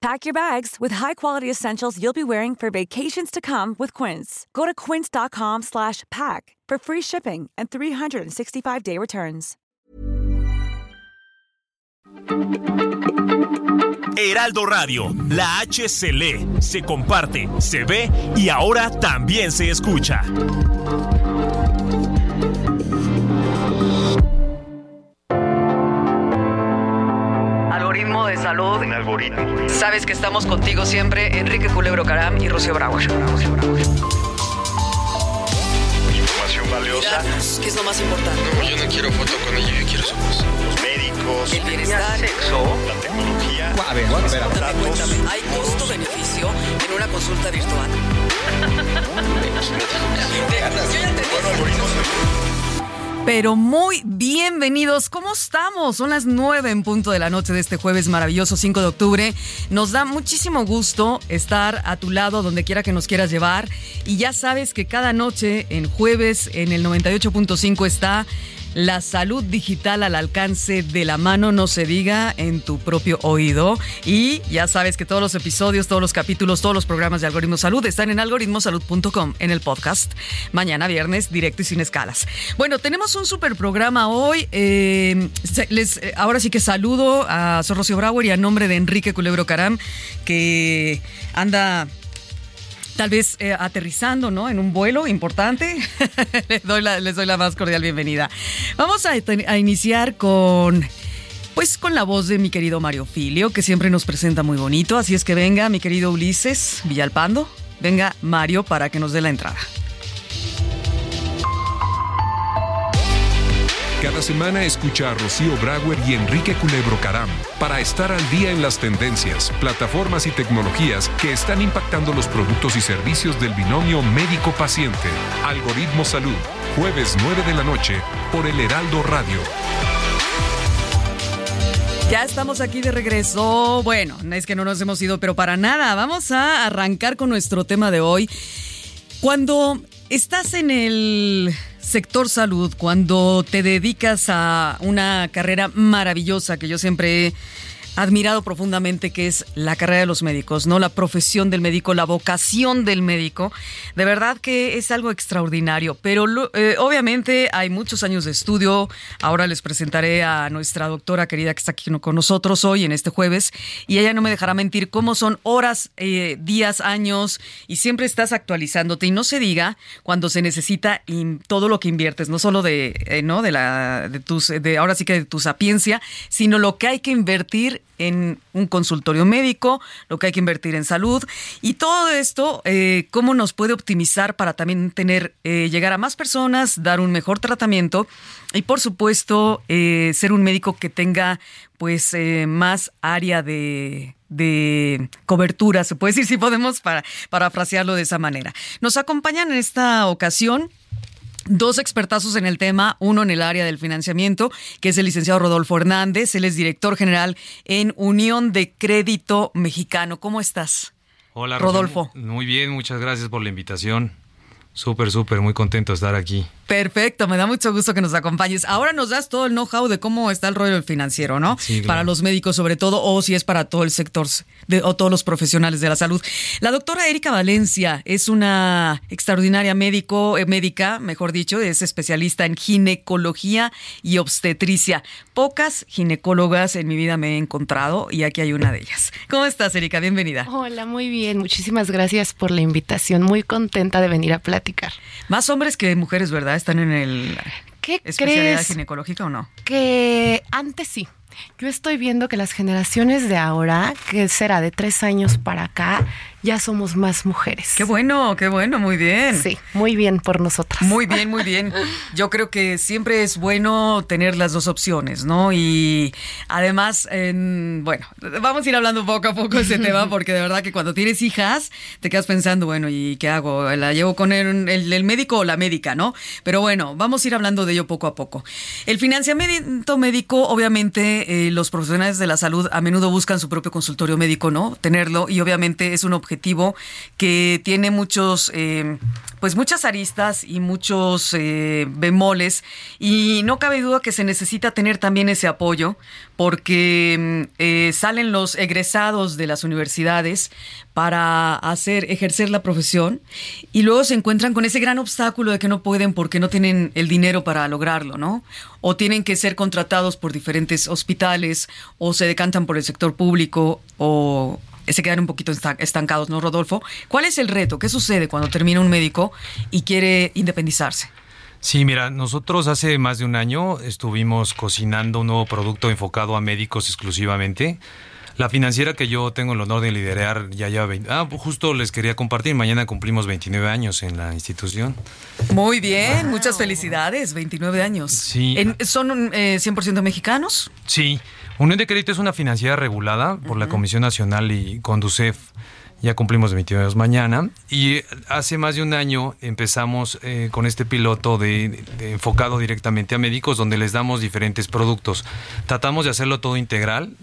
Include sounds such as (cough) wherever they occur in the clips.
Pack your bags with high-quality essentials you'll be wearing for vacations to come with Quince. Go to quince.com slash pack for free shipping and 365-day returns. Heraldo Radio, la H se comparte, se ve y ahora también se escucha. Algoritmo de salud. Un algoritmo. Sabes que estamos contigo siempre, Enrique Culebro Caram y Rocío Brauer. Información valiosa. ¿Qué es lo más importante? No, yo no quiero foto con ella, yo quiero su voz. Los médicos. El bienestar. Sexo. La tecnología. A ver, a ver, a ver. Cuéntame, cuéntame. ¿Hay costo-beneficio en una consulta virtual? (laughs) (laughs) Yo ya te Bueno, algoritmos. Pero muy bienvenidos, ¿cómo estamos? Son las 9 en punto de la noche de este jueves maravilloso 5 de octubre. Nos da muchísimo gusto estar a tu lado donde quiera que nos quieras llevar. Y ya sabes que cada noche en jueves en el 98.5 está la salud digital al alcance de la mano, no se diga, en tu propio oído. Y ya sabes que todos los episodios, todos los capítulos, todos los programas de Algoritmo Salud están en algoritmosalud.com en el podcast. Mañana viernes, directo y sin escalas. Bueno, tenemos un super programa hoy. Eh, les, eh, ahora sí que saludo a Sor Rocío Brauer y a nombre de Enrique Culebro Caram, que anda tal vez eh, aterrizando, ¿no? En un vuelo importante. (laughs) les, doy la, les doy la más cordial bienvenida. Vamos a, a iniciar con... Pues con la voz de mi querido Mario Filio, que siempre nos presenta muy bonito. Así es que venga, mi querido Ulises Villalpando. Venga, Mario, para que nos dé la entrada. Cada semana escucha a Rocío Brauer y Enrique Culebro Caram para estar al día en las tendencias, plataformas y tecnologías que están impactando los productos y servicios del binomio médico-paciente. Algoritmo Salud, jueves 9 de la noche por el Heraldo Radio. Ya estamos aquí de regreso. Bueno, es que no nos hemos ido, pero para nada. Vamos a arrancar con nuestro tema de hoy. Cuando estás en el sector salud, cuando te dedicas a una carrera maravillosa que yo siempre he admirado profundamente, que es la carrera de los médicos, ¿no? La profesión del médico, la vocación del médico. De verdad que es algo extraordinario, pero eh, obviamente hay muchos años de estudio. Ahora les presentaré a nuestra doctora querida que está aquí con nosotros hoy en este jueves y ella no me dejará mentir cómo son horas, eh, días, años y siempre estás actualizándote y no se diga cuando se necesita todo lo que inviertes, no solo de, eh, no de la de tus de ahora sí que de tu sapiencia, sino lo que hay que invertir en un consultorio médico, lo que hay que invertir en salud y todo esto, eh, cómo nos puede optimizar para también tener, eh, llegar a más personas, dar un mejor tratamiento y por supuesto eh, ser un médico que tenga pues eh, más área de, de cobertura, se puede decir si podemos para, parafrasearlo de esa manera. Nos acompañan en esta ocasión Dos expertazos en el tema, uno en el área del financiamiento, que es el licenciado Rodolfo Hernández, él es director general en Unión de Crédito Mexicano. ¿Cómo estás? Hola. Rodolfo. Muy bien, muchas gracias por la invitación. Súper, súper, muy contento de estar aquí. Perfecto, me da mucho gusto que nos acompañes. Ahora nos das todo el know-how de cómo está el rollo financiero, ¿no? Sí, claro. Para los médicos sobre todo, o si es para todo el sector de, o todos los profesionales de la salud. La doctora Erika Valencia es una extraordinaria médico, eh, médica, mejor dicho, es especialista en ginecología y obstetricia. Pocas ginecólogas en mi vida me he encontrado y aquí hay una de ellas. ¿Cómo estás, Erika? Bienvenida. Hola, muy bien. Muchísimas gracias por la invitación. Muy contenta de venir a platicar. Más hombres que mujeres, ¿verdad? Están en el ¿Qué especialidad crees? ginecológica o no? Que antes sí, Yo estoy viendo que las generaciones de ahora, que será de tres años para acá, ya somos más mujeres. Qué bueno, qué bueno, muy bien. Sí, muy bien por nosotras. Muy bien, muy bien. (laughs) Yo creo que siempre es bueno tener las dos opciones, ¿no? Y además, en, bueno, vamos a ir hablando poco a poco de ese tema (laughs) porque de verdad que cuando tienes hijas te quedas pensando, bueno, ¿y qué hago? ¿La llevo con el, el, el médico o la médica, no? Pero bueno, vamos a ir hablando de ello poco a poco. El financiamiento médico, obviamente, eh, los profesionales de la salud a menudo buscan su propio consultorio médico, ¿no? Tenerlo y obviamente es un objetivo que tiene muchos, eh, pues muchas aristas y muchos eh, bemoles y no cabe duda que se necesita tener también ese apoyo porque mm, eh, salen los egresados de las universidades para hacer ejercer la profesión y luego se encuentran con ese gran obstáculo de que no pueden porque no tienen el dinero para lograrlo, ¿no? O tienen que ser contratados por diferentes hospitales o se decantan por el sector público o se quedan un poquito estancados, ¿no, Rodolfo? ¿Cuál es el reto? ¿Qué sucede cuando termina un médico y quiere independizarse? Sí, mira, nosotros hace más de un año estuvimos cocinando un nuevo producto enfocado a médicos exclusivamente. La financiera que yo tengo el honor de liderar ya lleva 20. Ah, justo les quería compartir. Mañana cumplimos 29 años en la institución. Muy bien, muchas felicidades. 29 años. Sí. ¿Son eh, 100% mexicanos? Sí. Unión de Crédito es una financiera regulada por la Comisión Nacional y Conducef. Ya cumplimos 29 años mañana. Y hace más de un año empezamos eh, con este piloto de, de enfocado directamente a médicos, donde les damos diferentes productos. Tratamos de hacerlo todo integral,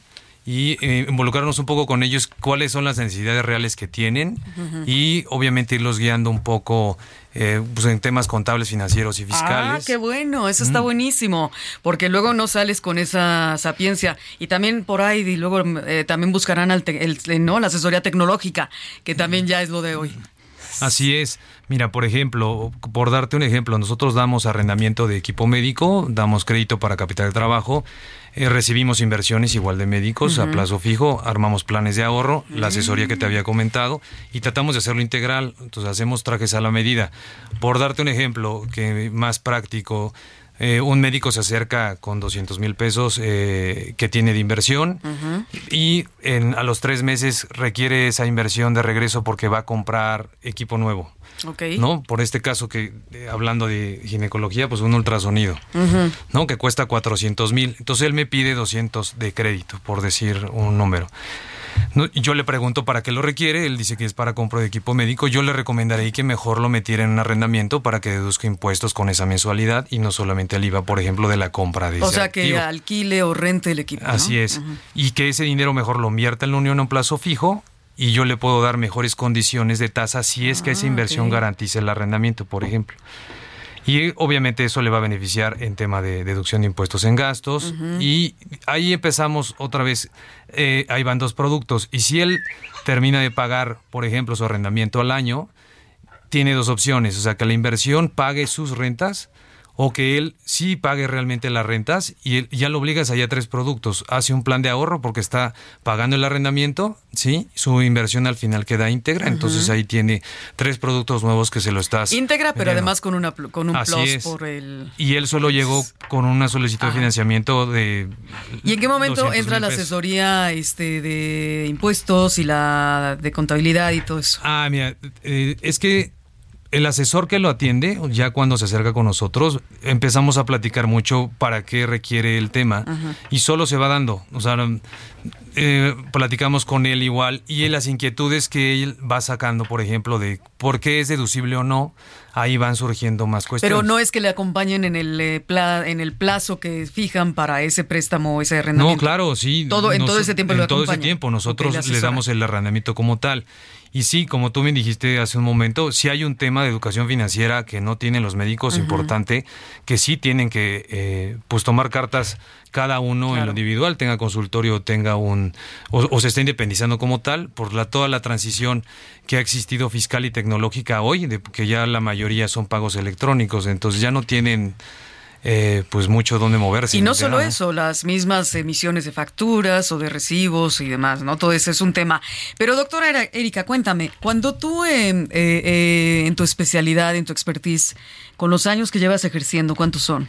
y eh, involucrarnos un poco con ellos, cuáles son las necesidades reales que tienen y obviamente irlos guiando un poco eh, pues en temas contables, financieros y Ah, fiscales. qué bueno, eso está Mm. buenísimo, porque luego no sales con esa sapiencia y también por ahí y luego eh, también buscarán al te- el- eh, no la asesoría tecnológica, que también ya es lo de hoy. Así es. Mira, por ejemplo, por darte un ejemplo, nosotros damos arrendamiento de equipo médico, damos crédito para capital de trabajo, eh, recibimos inversiones igual de médicos a plazo fijo, armamos planes de ahorro, la asesoría que te había comentado y tratamos de hacerlo integral, entonces hacemos trajes a la medida. Por darte un ejemplo que más práctico, eh, un médico se acerca con 200 mil pesos eh, que tiene de inversión y en- a los tres meses requiere esa inversión de regreso porque va a comprar equipo nuevo. ¿No? Por este caso que, eh, hablando de ginecología, pues un ultrasonido. ¿no? Que cuesta 400 mil. Entonces él me pide 200 de crédito, por decir un número. No, yo le pregunto para qué lo requiere, él dice que es para compra de equipo médico, yo le recomendaré que mejor lo metiera en un arrendamiento para que deduzca impuestos con esa mensualidad y no solamente el IVA, por ejemplo, de la compra de O ese sea, que activo. alquile o rente el equipo. ¿no? Así es. Y que ese dinero mejor lo invierta en la unión a un plazo fijo y yo le puedo dar mejores condiciones de tasa si es que esa Ah, inversión ok. garantiza el arrendamiento, por ejemplo. Y obviamente eso le va a beneficiar en tema de deducción de impuestos en gastos. Y ahí empezamos otra vez, eh, ahí van dos productos. Y si él termina de pagar, por ejemplo, su arrendamiento al año, tiene dos opciones, o sea, que la inversión pague sus rentas o que él sí pague realmente las rentas y él- ya lo obligas allá a tres productos. Hace un plan de ahorro porque está pagando el arrendamiento, ¿sí? Su inversión al final queda íntegra, entonces ahí tiene tres productos nuevos que se lo estás... Íntegra, pero además con, una, con un Así plus es. por el... Y él solo llegó con una solicitud de financiamiento de... ¿Y en qué momento 200,000 entra la asesoría este, de impuestos y la de contabilidad y todo eso? Ah, mira, eh, es que el asesor que lo atiende, ya cuando se acerca con nosotros, empezamos a platicar mucho para qué requiere el tema Ajá. y solo se va dando. O sea, eh, platicamos con él igual y las inquietudes que él va sacando, por ejemplo, de por qué es deducible o no, ahí van surgiendo más cuestiones. Pero no es que le acompañen en el, eh, pla- en el plazo que fijan para ese préstamo o ese arrendamiento. No, claro, sí. Todo, en Nos- todo ese tiempo En lo todo ese tiempo nosotros le le damos el arrendamiento como tal. Y sí, como tú me dijiste hace un momento, si hay un tema de educación financiera que no tienen los médicos importante, que sí tienen que eh, pues tomar cartas cada uno en lo individual, tenga consultorio, tenga un o, o se está independizando como tal por la toda la transición que ha existido fiscal y tecnológica hoy, de que ya la mayoría son pagos electrónicos, entonces ya no tienen eh, pues mucho donde moverse. Y no solo nada. eso, las mismas emisiones de facturas o de recibos y demás, ¿no? Todo eso es un tema. Pero doctora Erika, cuéntame, cuando tú eh, eh, eh, en tu especialidad, en tu expertise, con los años que llevas ejerciendo, ¿cuántos son?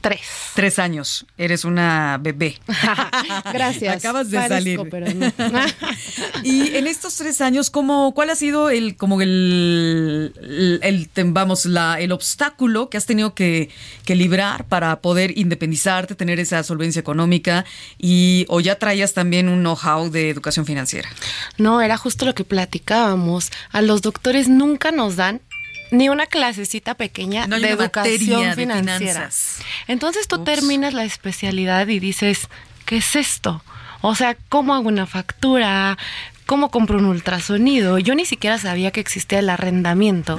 Tres. Tres años. Eres una bebé. (laughs) Gracias. Acabas de Parezco, salir. pero no. (laughs) y en estos tres años, ¿cómo, ¿cuál ha sido el, como el, el, el- vamos, la, el obstáculo que has tenido que, que librar para poder independizarte, tener esa solvencia económica y o ya traías también un know-how de educación financiera? No, era justo lo que platicábamos. A los doctores nunca nos dan ni una clasecita pequeña No de educación de financiera. Entonces tú Ups. terminas la especialidad y dices, ¿qué es esto? O sea, ¿cómo hago una factura? ¿Cómo compro un ultrasonido? Yo ni siquiera sabía que existía el arrendamiento.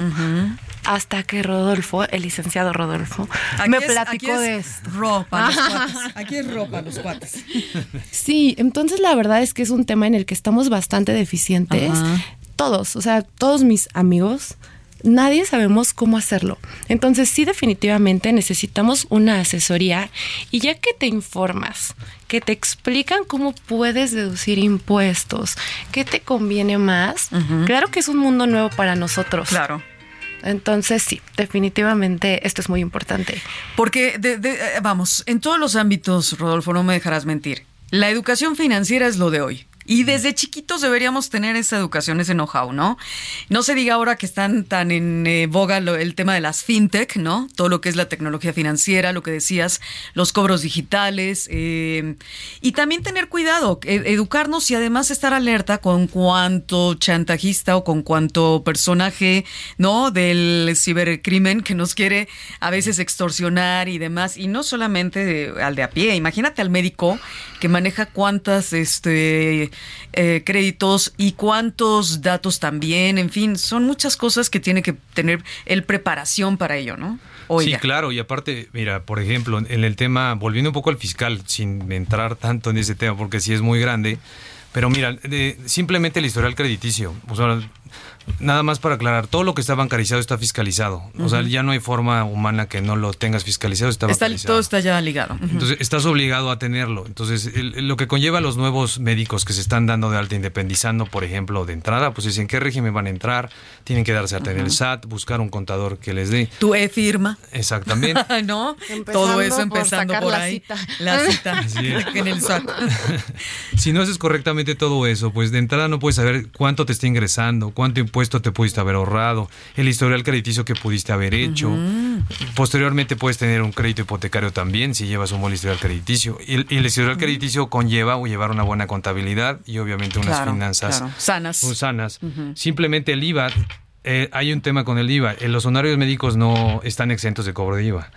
Hasta que Rodolfo, el licenciado Rodolfo, me Aquí es- platicó aquí de es esto. Ropa, los cuates. Aquí es ropa, los cuates. (laughs) Sí, entonces la verdad es que es un tema en el que estamos bastante deficientes. Ajá. Todos, o sea, todos mis amigos, nadie sabemos cómo hacerlo. Entonces sí, definitivamente necesitamos una asesoría y ya que te informas, que te explican cómo puedes deducir impuestos, qué te conviene más, claro que es un mundo nuevo para nosotros. Claro. Entonces sí, definitivamente esto es muy importante. Porque, de- de- eh, vamos, en todos los ámbitos, Rodolfo, no me dejarás mentir. La educación financiera es lo de hoy. Y desde chiquitos deberíamos tener esa educación, ese know-how, ¿no? No se diga ahora que están tan en eh, boga lo- el tema de las fintech, ¿no? Todo lo que es la tecnología financiera, lo que decías, los cobros digitales. eh, y también tener cuidado, e- educarnos y además estar alerta con cuánto chantajista o con cuánto personaje, ¿no? Del cibercrimen que nos quiere a veces extorsionar y demás. Y no solamente al de a pie. Imagínate al médico que maneja cuántas este, eh, créditos y cuántos datos también. En fin, son muchas cosas que tiene que tener el preparación para ello, ¿no? Oiga. Sí, claro, y aparte, mira, por ejemplo, en el tema, volviendo un poco al fiscal, sin entrar tanto en ese tema, porque sí es muy grande, pero mira, de- simplemente el historial crediticio, o sea, nada más para aclarar, todo lo que está bancarizado está fiscalizado, o sea, ya no hay forma humana que no lo tengas fiscalizado, está Está- bancarizado. todo está ya ligado. Entonces, estás obligado a tenerlo. Entonces, el- lo que conlleva a los nuevos médicos que se están dando de alta independizando, por ejemplo, de entrada, pues es en qué régimen van a entrar, tienen que darse alta en el SAT, buscar un contador que les dé. Tu e-firma. Exactamente. (laughs) ¿No? Empezando Todo eso por empezando sacar por la ahí. cita. La cita. (laughs) Así es. En el SAT. (laughs) si no haces correctamente todo eso, pues de entrada no puedes saber cuánto te está ingresando, cuánto impuesto te pudiste haber ahorrado, el historial crediticio que pudiste haber hecho. Posteriormente puedes tener un crédito hipotecario también si llevas un buen historial crediticio. Y el, historial crediticio conlleva o llevar una buena contabilidad y obviamente unas Claro, finanzas claro. Sanas. sanas. Simplemente el IVA, eh, hay un tema con el IVA. Eh, Los honorarios médicos no están exentos de cobro de IVA.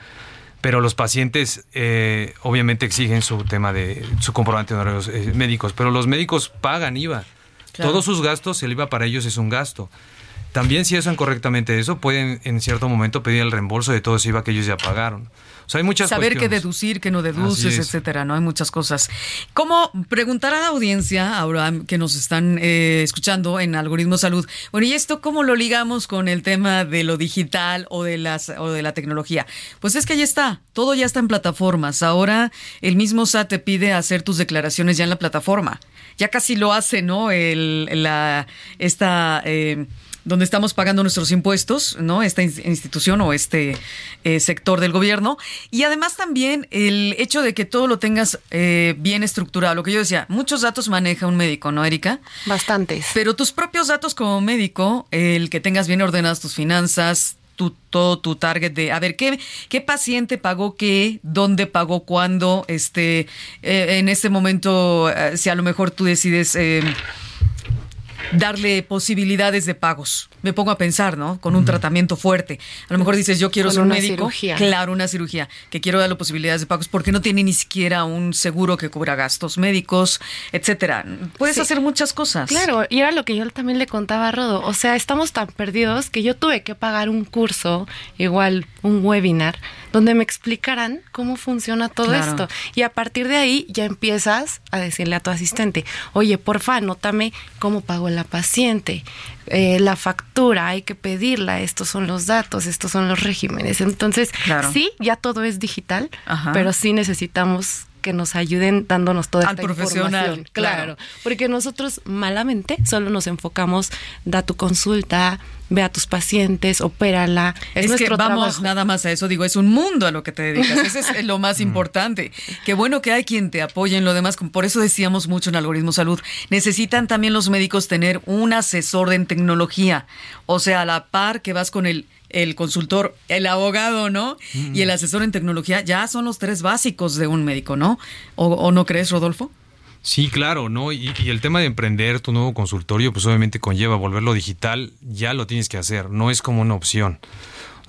Pero los pacientes eh, obviamente exigen su tema de su comprobante de honorarios eh, médicos, pero los médicos pagan IVA. Claro. Todos sus gastos, el IVA para ellos es un gasto. También si hacen correctamente eso, pueden en cierto momento pedir el reembolso de todo ese IVA que ellos ya pagaron. O sea, hay muchas Saber qué deducir, qué no deduces, etcétera, ¿no? Hay muchas cosas. ¿Cómo preguntar a la audiencia, ahora que nos están eh, escuchando en Algoritmo Salud? Bueno, ¿y esto cómo lo ligamos con el tema de lo digital o de, las, o de la tecnología? Pues es que ya está, todo ya está en plataformas. Ahora el mismo SAT te pide hacer tus declaraciones ya en la plataforma. Ya casi lo hace, ¿no? El, la, esta... eh, donde estamos pagando nuestros impuestos, ¿no? Esta ins- institución o este eh, sector del gobierno. Y además también el hecho de que todo lo tengas eh, bien estructurado. Lo que yo decía, muchos datos maneja un médico, ¿no, Erika? Bastantes. Pero tus propios datos como médico, el que tengas bien ordenadas tus finanzas, tu, todo tu target de, a ver, ¿qué, qué paciente pagó qué, dónde pagó cuándo, este, eh, en este momento, eh, si a lo mejor tú decides... eh, darle posibilidades de pagos. Me pongo a pensar, ¿no? Con un tratamiento fuerte. A lo mejor dices, yo quiero Con ser un una médico. cirugía. Claro, una cirugía. Que quiero darle posibilidades de pagos porque no tiene ni siquiera un seguro que cubra gastos médicos, etcétera. Puedes Sí. hacer muchas cosas. Claro, y era lo que yo también le contaba a Rodo. O sea, estamos tan perdidos que yo tuve que pagar un curso, igual un webinar, donde me explicaran cómo funciona todo Claro. esto. Y a partir de ahí ya empiezas a decirle a tu asistente, oye, porfa, anótame cómo pagó la paciente. eh, la factura, hay que pedirla, estos son los datos, estos son los regímenes. Entonces, Claro. sí, ya todo es digital, Ajá. pero sí necesitamos que nos ayuden dándonos toda Al esta profesional, información. claro. Claro. Porque nosotros malamente solo nos enfocamos, da tu consulta, ve a tus pacientes, opérala. Es, Es, que vamos trabajo. nada más a eso, digo, es un mundo a lo que te dedicas, eso es lo más (laughs) importante. Qué bueno que hay quien te apoye en lo demás, por eso decíamos mucho en Algoritmo Salud, necesitan también los médicos tener un asesor en tecnología, o sea, a la par que vas con el el consultor, el abogado, ¿no? Y el asesor en tecnología, ya son los tres básicos de un médico, ¿no? ¿O, o no crees, Rodolfo? Sí, claro, ¿no? Y, y el tema de emprender tu nuevo consultorio, pues obviamente conlleva volverlo digital, ya lo tienes que hacer, no es como una opción.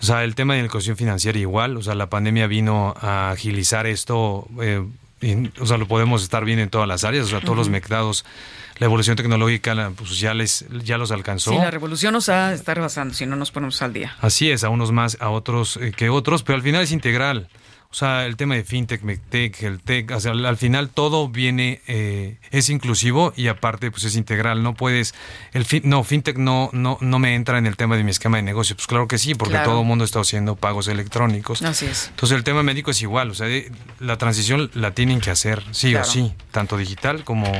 O sea, el tema de la educación financiera igual, o sea, la pandemia vino a agilizar esto, eh, y, o sea, lo podemos estar viendo en todas las áreas, o sea, todos los mercados, la evolución tecnológica la- pues ya, les, ya los alcanzó. Sí, la revolución nos ha está rebasando si no nos ponemos al día. Así es, a unos más, a otros eh, que otros, pero al final es integral. O sea, el tema de fintech, medtech, el tech, o sea, al, al final todo viene, eh, es inclusivo y aparte pues es integral. No puedes, el fin, no, fintech no, no, no me entra en el tema de mi esquema de negocio. Pues claro que sí, porque Claro. todo el mundo está haciendo pagos electrónicos. Así es. Entonces el tema médico es igual, o sea, de- la transición la tienen que hacer, sí Claro. o sí, tanto digital como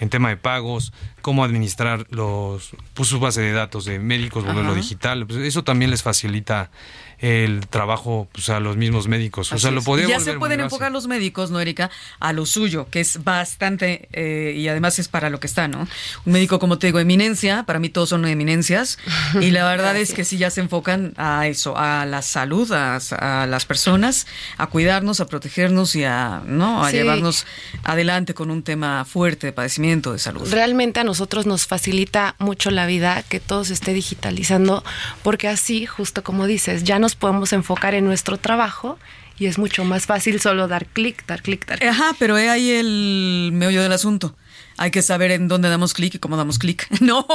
en tema de pagos, cómo administrar los pues, su base de datos de médicos, volverlo digital, pues, eso también les facilita el trabajo pues, a los mismos médicos. o sea, lo Y ya se pueden enfocar los médicos, ¿no, Erika? A lo suyo, que es bastante, eh, y además es para lo que está, ¿no? Un médico, como te digo, eminencia, para mí todos son eminencias, y la (laughs) verdad es que sí ya se enfocan a eso, a la salud, a, a las personas, a cuidarnos, a protegernos y a, ¿no? A Sí. llevarnos adelante con un tema fuerte de padecimiento, de salud. Realmente a nosotros nos facilita mucho la vida que todo se esté digitalizando, porque así, justo como dices, ya nos podemos enfocar en nuestro trabajo y es mucho más fácil solo dar clic, dar clic, dar clic. Ajá, pero he ahí el meollo del asunto. Hay que saber en dónde damos clic y cómo damos clic. (laughs) No,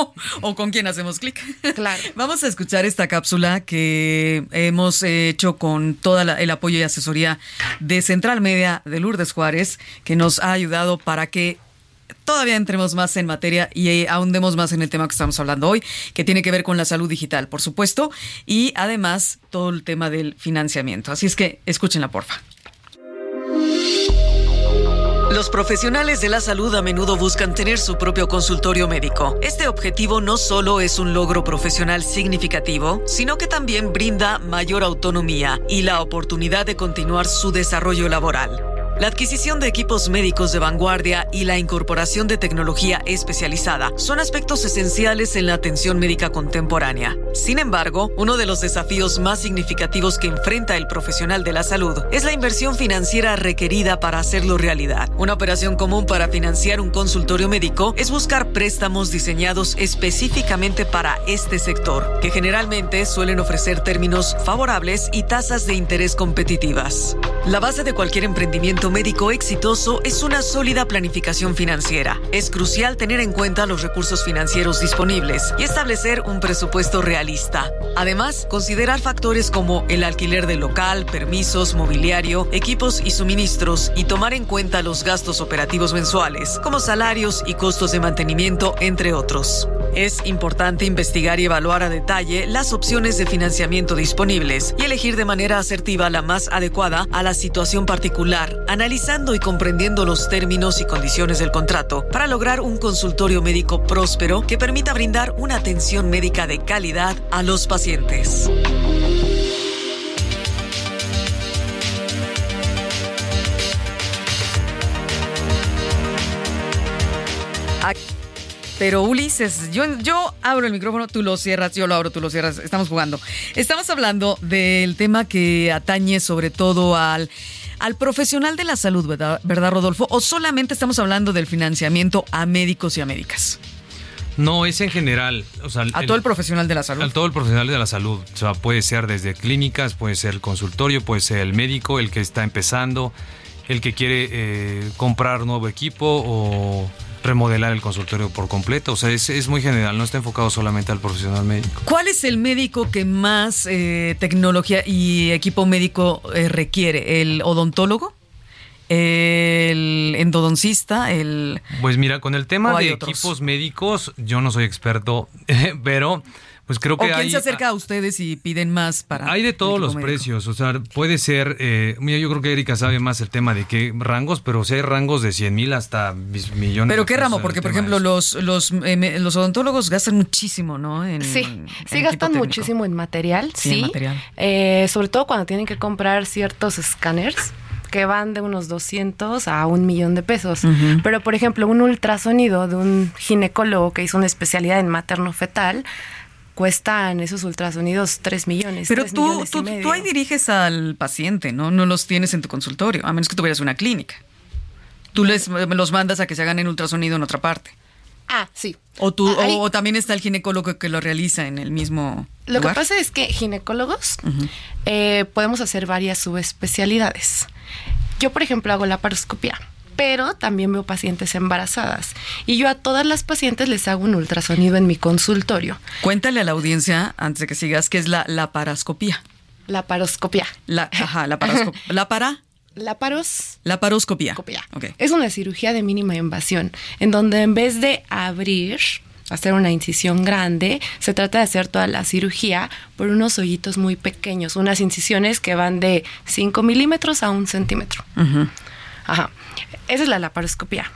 o con quién hacemos clic. Claro. (laughs) Vamos a escuchar esta cápsula que hemos hecho con todo el apoyo y asesoría de Central Media de Lourdes Juárez, que nos ha ayudado para que todavía entremos más en materia y eh, ahondemos más en el tema que estamos hablando hoy, que tiene que ver con la salud digital, por supuesto, y además todo el tema del financiamiento. Así es que escúchenla, porfa. Los profesionales de la salud a menudo buscan tener su propio consultorio médico. Este objetivo no solo es un logro profesional significativo, sino que también brinda mayor autonomía y la oportunidad de continuar su desarrollo laboral. La adquisición de equipos médicos de vanguardia y la incorporación de tecnología especializada son aspectos esenciales en la atención médica contemporánea. Sin embargo, uno de los desafíos más significativos que enfrenta el profesional de la salud es la inversión financiera requerida para hacerlo realidad. Una operación común para financiar un consultorio médico es buscar préstamos diseñados específicamente para este sector, que generalmente suelen ofrecer términos favorables y tasas de interés competitivas. La base de cualquier emprendimiento médico exitoso es una sólida planificación financiera. Es crucial tener en cuenta los recursos financieros disponibles y establecer un presupuesto realista. Además, considerar factores como el alquiler del local, permisos, mobiliario, equipos y suministros y tomar en cuenta los gastos operativos mensuales, como salarios y costos de mantenimiento, entre otros. Es importante investigar y evaluar a detalle las opciones de financiamiento disponibles y elegir de manera asertiva la más adecuada a la situación particular, analizando y comprendiendo los términos y condiciones del contrato para lograr un consultorio médico próspero que permita brindar una atención médica de calidad a los pacientes. Pero Ulises, yo, yo abro el micrófono, tú lo cierras, yo lo abro, tú lo cierras, estamos jugando. Estamos hablando del tema que atañe sobre todo al, al profesional de la salud, ¿verdad, ¿verdad, Rodolfo? ¿O solamente estamos hablando del financiamiento a médicos y a médicas? No, es en general. O sea, A todo el profesional de la salud. A todo el profesional de la salud. O sea, puede ser desde clínicas, puede ser el consultorio, puede ser el médico, el que está empezando, el que quiere eh, comprar nuevo equipo o remodelar el consultorio por completo. O sea, es, es muy general, no está enfocado solamente al profesional médico. ¿Cuál es el médico que más eh, tecnología y equipo médico eh, requiere? ¿El odontólogo? ¿El endodoncista? ¿El Pues mira, con el tema ¿O hay de otros? equipos médicos, yo no soy experto, (laughs) pero pues creo ¿O que quién hay, se acerca a ustedes y piden más para hay de todos los médico? precios, o sea, puede ser, eh, mira, yo creo que Erika sabe más el tema de qué rangos, pero sí hay rangos de 100 mil hasta millones. Pero de qué pesos ramo, porque por ejemplo los los eh, los odontólogos gastan muchísimo, ¿no? En, Sí, en sí gastan muchísimo en material, Sí, sí. en material. Eh, sobre todo cuando tienen que comprar ciertos escáneres que van de unos 200 a un millón de pesos. Pero, por ejemplo, un ultrasonido de un ginecólogo que hizo una especialidad en materno-fetal, cuestan esos ultrasonidos 3 millones. Pero 3 tú, millones tú, tú ahí diriges al paciente, ¿no? No los tienes en tu consultorio, a menos que tuvieras una clínica. Tú les los mandas a que se hagan en ultrasonido en otra parte. Ah, sí. O tú, Ahí- o, o también está el ginecólogo que lo realiza en el mismo Lo lugar. que pasa es que ginecólogos eh, podemos hacer varias subespecialidades. Yo, por ejemplo, hago la paroscopía, pero también veo pacientes embarazadas. Y yo a todas las pacientes les hago un ultrasonido en mi consultorio. Cuéntale a la audiencia, antes de que sigas, qué es la. La paroscopía. La, ajá, la paroscopía. (laughs) ¿La para? La paros La paroscopía. Copia. Ok. Es una cirugía de mínima invasión, en donde en vez de abrir, hacer una incisión grande, se trata de hacer toda la cirugía por unos hoyitos muy pequeños, unas incisiones que van de 5 milímetros a un centímetro. Ujú. Ajá. Esa es la laparoscopía.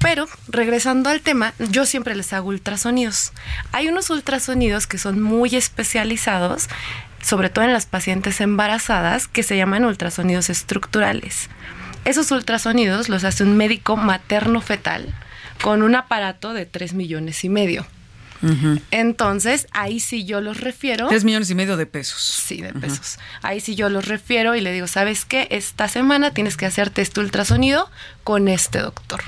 Pero, regresando al tema, yo siempre les hago ultrasonidos. Hay unos ultrasonidos que son muy especializados, sobre todo en las pacientes embarazadas, que se llaman ultrasonidos estructurales. Esos ultrasonidos los hace un médico materno-fetal con un aparato de 3 millones y medio. Entonces, ahí sí yo los refiero. Tres millones y medio de pesos. Sí, de pesos. Ahí sí yo los refiero y le digo, ¿sabes qué? Esta semana tienes que hacerte este ultrasonido con este doctor,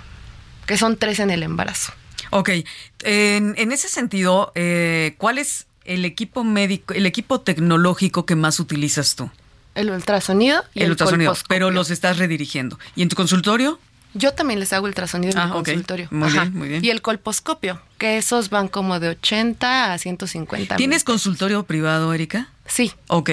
que son tres en el embarazo. Ok, en, en ese sentido, eh, ¿cuál es el equipo médico, el equipo tecnológico que más utilizas tú? El ultrasonido y el, ultrasonido, pero los estás redirigiendo. ¿Y en tu consultorio? Yo también les hago ultrasonido en Ah, mi ok. consultorio. Muy bien, muy bien. Y el colposcopio, que esos van como de 80 a 150 ¿Tienes consultorio privado, Erika? Sí. Ok.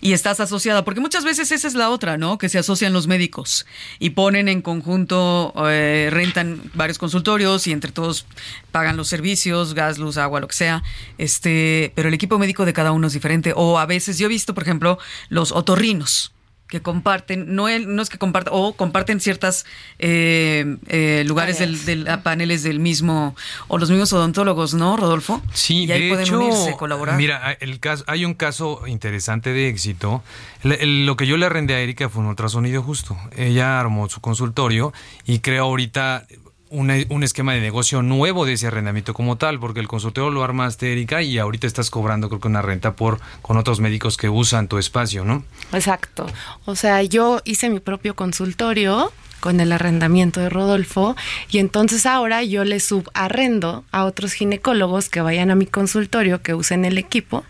Y estás asociada, porque muchas veces esa es la otra, ¿no? Que se asocian los médicos y ponen en conjunto, eh, rentan varios consultorios y entre todos pagan los servicios, gas, luz, agua, lo que sea. Este, pero el equipo médico de cada uno es diferente. O a veces yo he visto, por ejemplo, los otorrinos que comparten, no, el- no es que compartan, o comparten ciertas eh, eh, lugares del, del- a paneles del mismo, o los mismos odontólogos, ¿no, Rodolfo? Sí, y ahí de pueden hecho, unirse, colaborar. Mira, el caso, hay un caso interesante de éxito. El- el- lo que yo le arrendé a Erika fue un ultrasonido justo. Ella armó su consultorio y creó ahorita una- un esquema de negocio nuevo de ese arrendamiento como tal, porque el consultorio lo armaste, Erika, y ahorita estás cobrando creo que una renta por con otros médicos que usan tu espacio, ¿no? Exacto. O sea, yo hice mi propio consultorio con el arrendamiento de Rodolfo y entonces ahora yo le subarrendo a otros ginecólogos que vayan a mi consultorio, que usen el equipo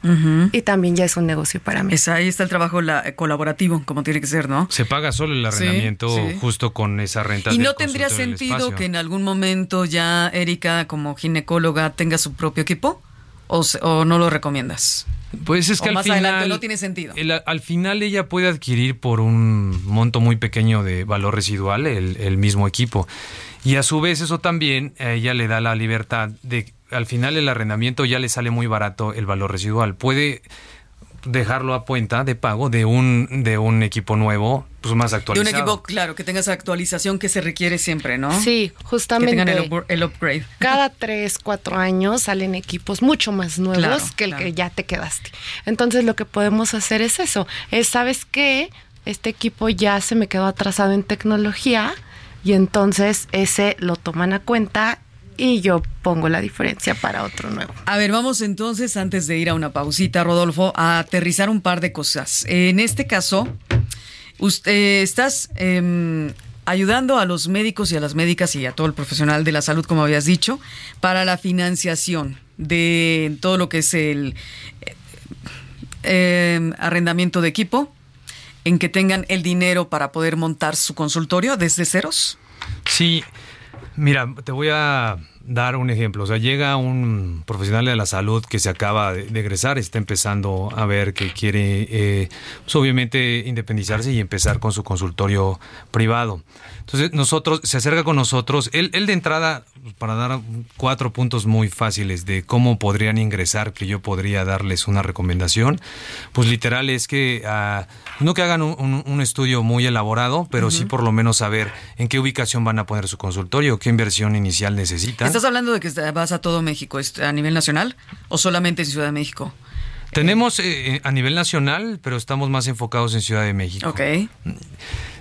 y también ya es un negocio para mí. Es, ahí está el trabajo la- eh, colaborativo, como tiene que ser, ¿no? Se paga solo el arrendamiento sí. justo con esa renta. Y no tendría sentido que en algún momento ya Erika como ginecóloga tenga su propio equipo o, se- o no lo recomiendas. Pues es O que al más final. adelante no tiene sentido. el- al final ella puede adquirir por un monto muy pequeño de valor residual el, el mismo equipo. Y a su vez, eso también a ella le da la libertad de. Al final, el arrendamiento ya le sale muy barato el valor residual. Puede dejarlo a cuenta de pago de un, de un equipo nuevo, pues más De actualizado. un equipo, claro, que tenga esa actualización que se requiere siempre, ¿no? Sí, Que justamente. tengan el, up- el upgrade. (laughs) Cada tres, cuatro años salen equipos mucho más nuevos Claro, que el claro. que ya te quedaste. Entonces lo que podemos hacer es eso. Es, ¿sabes qué? Este equipo ya se me quedó atrasado en tecnología y entonces ese lo toman a cuenta y yo pongo la diferencia para otro nuevo. A ver, vamos entonces, antes de ir a una pausita, Rodolfo, a aterrizar un par de cosas. En este caso, usted estás em, ayudando a los médicos y a las médicas y a todo el profesional de la salud, como habías dicho, para la financiación de todo lo que es el eh, em, arrendamiento de equipo, en que tengan el dinero para poder montar su consultorio desde ceros. Sí, mira, te voy a dar un ejemplo. O sea, llega un profesional de la salud que se acaba de, de egresar, está empezando a ver que quiere, eh, pues, obviamente, independizarse y empezar con su consultorio privado. Entonces, nosotros, se acerca con nosotros, él, él de entrada, para dar cuatro puntos muy fáciles de cómo podrían ingresar, que yo podría darles una recomendación, pues literal es que ah, no que hagan un, un- un estudio muy elaborado, pero sí por lo menos saber en qué ubicación van a poner su consultorio, qué inversión inicial necesitan. ¿Estás hablando de que vas a todo México a nivel nacional o solamente en Ciudad de México? Tenemos eh, eh, a nivel nacional, pero estamos más enfocados en Ciudad de México. Ok.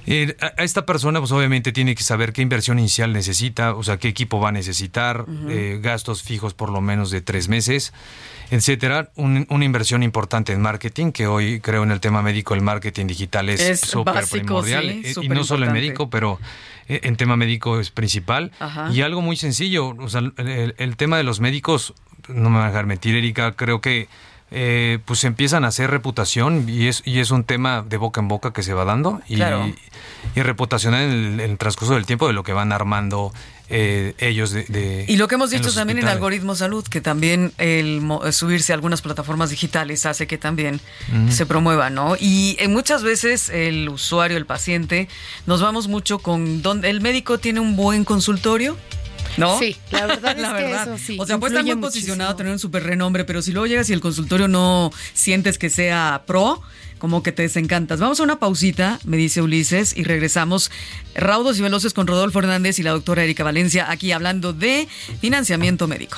Eh, a esta persona, pues obviamente tiene que saber qué inversión inicial necesita, o sea, qué equipo va a necesitar, eh, gastos fijos por lo menos de tres meses, etcétera. Un- una inversión importante en marketing, que hoy creo en el tema médico el marketing digital es súper primordial. sí, eh, y no solo en médico, pero eh, en tema médico es principal. Ajá. Y algo muy sencillo, o sea, el, el- tema de los médicos, no me va a dejar mentir, Erika, creo que eh, pues empiezan a hacer reputación y es, y es un tema de boca en boca que se va dando y, Claro. y reputación en el, en el transcurso del tiempo de lo que van armando eh, ellos de, de- Y lo que hemos en los también en. Algoritmo Salud, que también el subirse a algunas plataformas digitales hace que también se promueva, ¿no? Y eh, muchas veces el usuario, el paciente, nos vamos mucho con donde el médico tiene un buen consultorio. ¿No? Sí, la (laughs) verdad es La que verdad. eso sí, O sea, puede estar muy influye posicionado, muchísimo. tener un súper renombre, pero si luego llegas y el consultorio no sientes que sea pro, como que te desencantas. Vamos a una pausita, me dice Ulises, y regresamos raudos y veloces con Rodolfo Hernández y la doctora Erika Valencia, aquí hablando de financiamiento médico.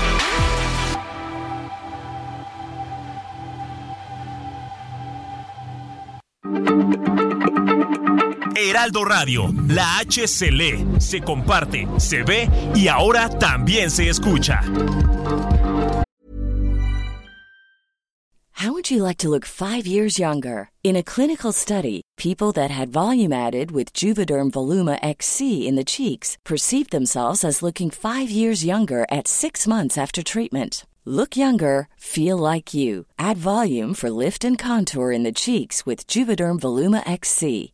Heraldo Radio, la H se lee, se comparte, se ve y ahora también se escucha. How would you like to look five years younger? In a clinical study, people that had volume added with Juvederm Voluma XC in the cheeks perceived themselves as looking five years younger at six months after treatment. Look younger, feel like you. Add volume for lift and contour in the cheeks with Juvederm Voluma XC.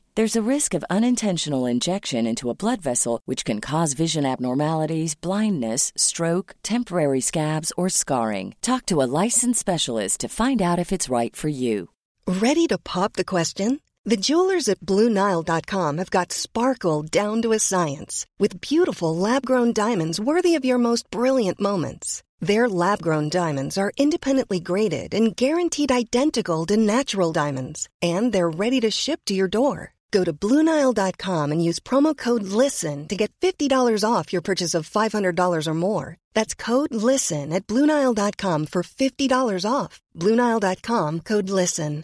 There's a risk of unintentional injection into a blood vessel, which can cause vision abnormalities, blindness, stroke, temporary scabs, or scarring. Talk to a licensed specialist to find out if it's right for you. Ready to pop the question? The jewelers at BlueNile.com have got sparkle down to a science with beautiful lab grown diamonds worthy of your most brilliant moments. Their lab grown diamonds are independently graded and guaranteed identical to natural diamonds, and they're ready to ship to your door. Go to BlueNile.com and use promo code LISTEN to get $50 off your purchase of $500 or more. That's code LISTEN at BlueNile.com for $50 off. BlueNile.com code LISTEN.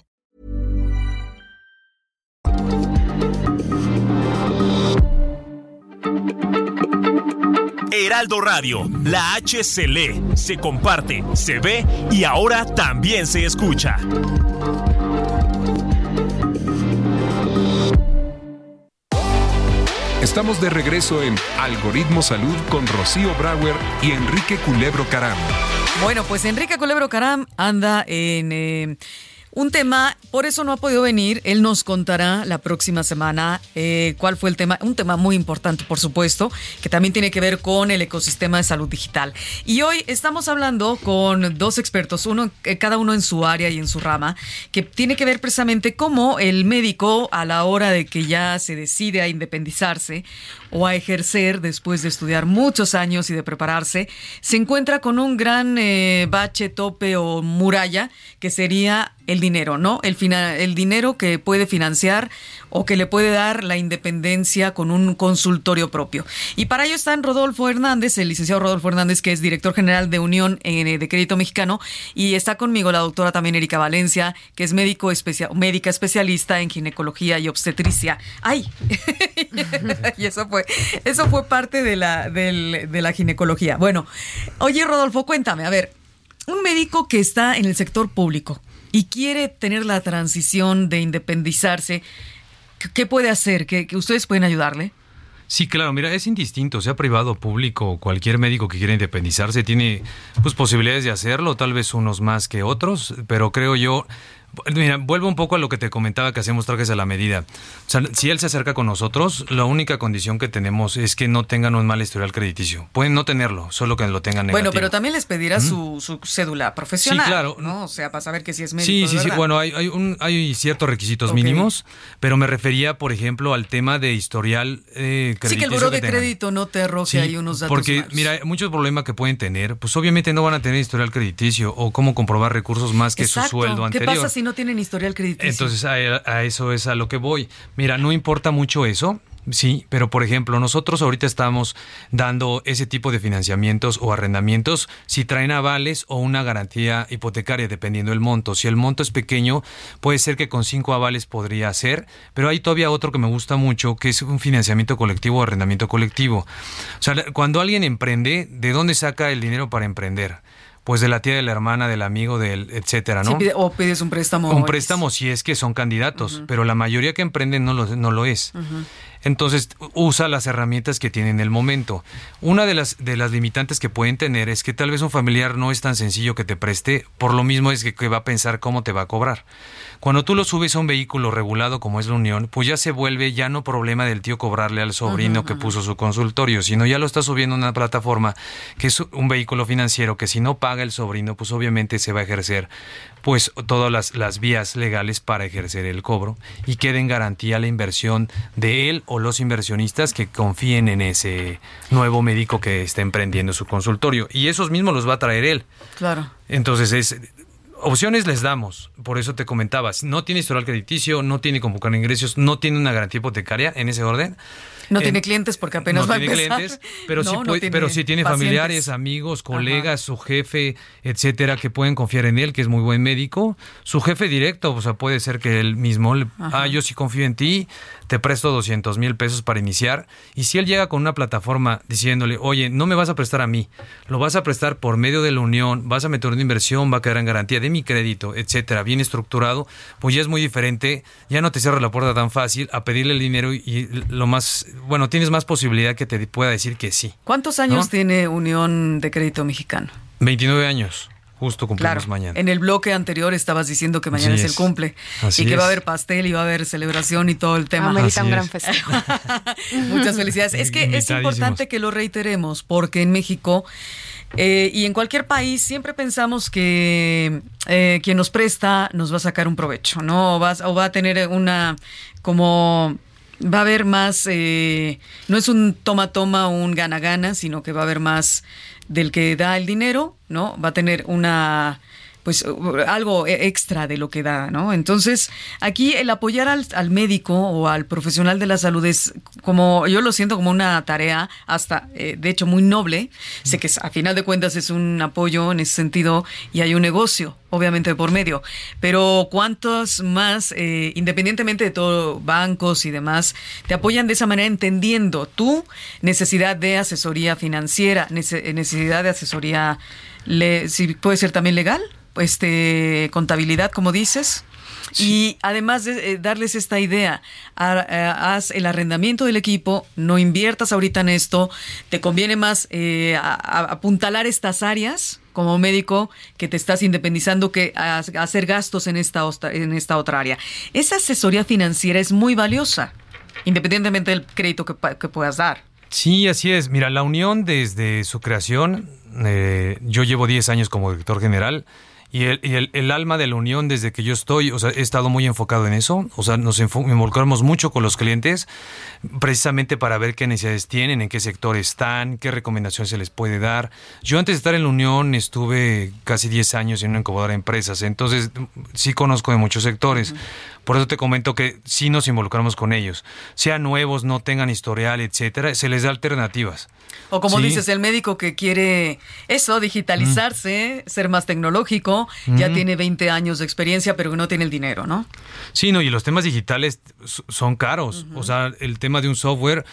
Heraldo Radio, la H se comparte, se ve y ahora también se escucha. Estamos de regreso en Algoritmo Salud con Rocío Brauer y Enrique Culebro Caram. Bueno, pues Enrique Culebro Caram anda en eh, un tema, por eso no ha podido venir. Él nos contará la próxima semana eh, cuál fue el tema. Un tema muy importante, por supuesto, que también tiene que ver con el ecosistema de salud digital. Y hoy estamos hablando con dos expertos, uno, eh, cada uno en su área y en su rama, que tiene que ver precisamente cómo el médico, a la hora de que ya se decide a independizarse o a ejercer después de estudiar muchos años y de prepararse, se encuentra con un gran eh, bache, tope o muralla que sería el dinero, ¿no? El, el dinero que puede financiar o que le puede dar la independencia con un consultorio propio. Y para ello están Rodolfo Hernández, el licenciado Rodolfo Hernández, que es director general de Unión eh, de Crédito Mexicano, y está conmigo la doctora también Erika Valencia, que es médico especial, médica especialista en ginecología y obstetricia. ¡Ay! (laughs) (laughs) y eso fue, eso fue parte de la, de la ginecología. Bueno, oye Rodolfo, cuéntame, a ver, un médico que está en el sector público, y quiere tener la transición de independizarse, ¿qué puede hacer? ¿Que, ustedes pueden ayudarle? Sí, claro, mira, es indistinto, sea privado público, cualquier médico que quiera independizarse tiene pues posibilidades de hacerlo, tal vez unos más que otros, pero creo yo Mira, vuelvo un poco a lo que te comentaba que hacemos trajes a la medida. O sea, si él se acerca con nosotros, la única condición que tenemos es que no tengan un mal historial crediticio. Pueden no tenerlo, solo que lo tengan negativo. Bueno, pero también les pedirá su, cédula profesional. Sí, claro. ¿no? O sea, para saber que si es médico. Sí, sí, sí. Bueno, hay, hay, un, hay ciertos requisitos mínimos, pero me refería, por ejemplo, al tema de historial eh, crediticio. Sí, que el buro de crédito no te arroje ahí unos datos. Porque, mira, muchos problemas que pueden tener, pues obviamente no van a tener historial crediticio o cómo comprobar recursos más que su sueldo anterior. ¿Qué pasa si no tienen historial crediticio. Entonces a, eso es a lo que voy. Mira, no importa mucho eso. Sí, pero por ejemplo, nosotros ahorita estamos dando ese tipo de financiamientos o arrendamientos si traen avales o una garantía hipotecaria, dependiendo del monto. Si el monto es pequeño, puede ser que con cinco avales podría ser, pero hay todavía otro que me gusta mucho, que es un financiamiento colectivo o arrendamiento colectivo. O sea, cuando alguien emprende, ¿de dónde saca el dinero para emprender? Pues de la tía, de la hermana, del amigo, del etcétera, ¿no? o pides un préstamo. Un préstamo si es que son candidatos, pero la mayoría que emprenden no lo, no lo es. Entonces, usa las herramientas que tiene en el momento. Una de las, de las limitantes que pueden tener es que tal vez un familiar no es tan sencillo que te preste, por lo mismo es que, que va a pensar cómo te va a cobrar. Cuando tú lo subes a un vehículo regulado como es la Unión, pues ya se vuelve ya no problema del tío cobrarle al sobrino que puso su consultorio, sino ya lo está subiendo a una plataforma que es un vehículo financiero que si no paga el sobrino, pues obviamente se va a ejercer pues todas las, las vías legales para ejercer el cobro y quede en garantía la inversión de él o los inversionistas que confíen en ese nuevo médico que está emprendiendo su consultorio. Y esos mismos los va a traer él. Claro. Entonces es opciones les damos, por eso te comentaba, no tiene historial crediticio, no tiene convocar ingresos, no tiene una garantía hipotecaria en ese orden. No tiene clientes porque apenas va a empezar. clientes, pero sí pero sí tiene familiares, amigos, colegas, su jefe, etcétera, que pueden confiar en él, que es muy buen médico. Su jefe directo, o sea, puede ser que él mismo, ah, yo sí confío en ti, te presto 200 mil pesos para iniciar. Y si él llega con una plataforma diciéndole, oye, no me vas a prestar a mí, lo vas a prestar por medio de la unión, vas a meter una inversión, va a quedar en garantía de mi crédito, etcétera, bien estructurado, pues ya es muy diferente, ya no te cierra la puerta tan fácil a pedirle el dinero y, lo más, bueno, tienes más posibilidad que te pueda decir que sí. ¿Cuántos años tiene Unión de Crédito Mexicano? 29 años. Justo cumplimos mañana. En el bloque anterior estabas diciendo que mañana es. el cumple y que va a haber pastel y va a haber celebración y todo el tema. Amerita un gran festejo. (laughs) Muchas felicidades. Es que es importante que lo reiteremos porque en México eh, y en cualquier país siempre pensamos que eh, quien nos presta nos va a sacar un provecho, ¿no? O va, o va a tener una como va a haber más, eh, no es un toma-toma un gana-gana, sino que va a haber más del que da el dinero, ¿no? Va a tener una pues algo e, extra de lo que da, ¿no? Entonces, aquí el apoyar al, médico o al profesional de la salud es como, yo lo siento como una tarea hasta, eh, de hecho, muy noble. Sé que a final de cuentas es un apoyo en ese sentido y hay un negocio, obviamente, por medio. Pero ¿cuántos más, eh, independientemente de todo, bancos y demás, te apoyan de esa manera entendiendo tu necesidad de asesoría financiera, necesidad de asesoría, si puede ser también legal? Este, contabilidad, como dices. Y además de eh, darles esta idea, eh, haz el arrendamiento del equipo, no inviertas ahorita en esto, te conviene más eh, apuntalar estas áreas como médico que te estás independizando que hacer gastos en esta, en esta otra área. Esa asesoría financiera es muy valiosa, independientemente del crédito que, que puedas dar. Sí, así es. Mira, la unión desde su creación, yo llevo 10 años como director general Y, el, y el, alma de la unión desde que yo estoy, o sea, he estado muy enfocado en eso, o sea, nos involucramos mucho con los clientes, precisamente para ver qué necesidades tienen, en qué sector están, qué recomendaciones se les puede dar. Yo antes de estar en la unión estuve casi 10 años en una incubadora de empresas, entonces sí conozco de muchos sectores. Por eso te comento que sí nos involucramos con ellos. Sean nuevos, no tengan historial, etcétera, se les da alternativas. O como Sí. dices, el médico que quiere eso, digitalizarse, ser más tecnológico, ya Mm. tiene 20 años de experiencia, pero no tiene el dinero, ¿no? Sí, no, y los temas digitales son caros. O sea, el tema de un software,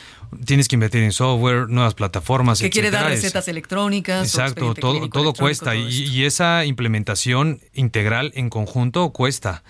tienes que invertir en software, nuevas plataformas, Que quiere dar recetas electrónicas. Exacto, todo, todo cuesta todo y, y esa implementación integral en conjunto cuesta.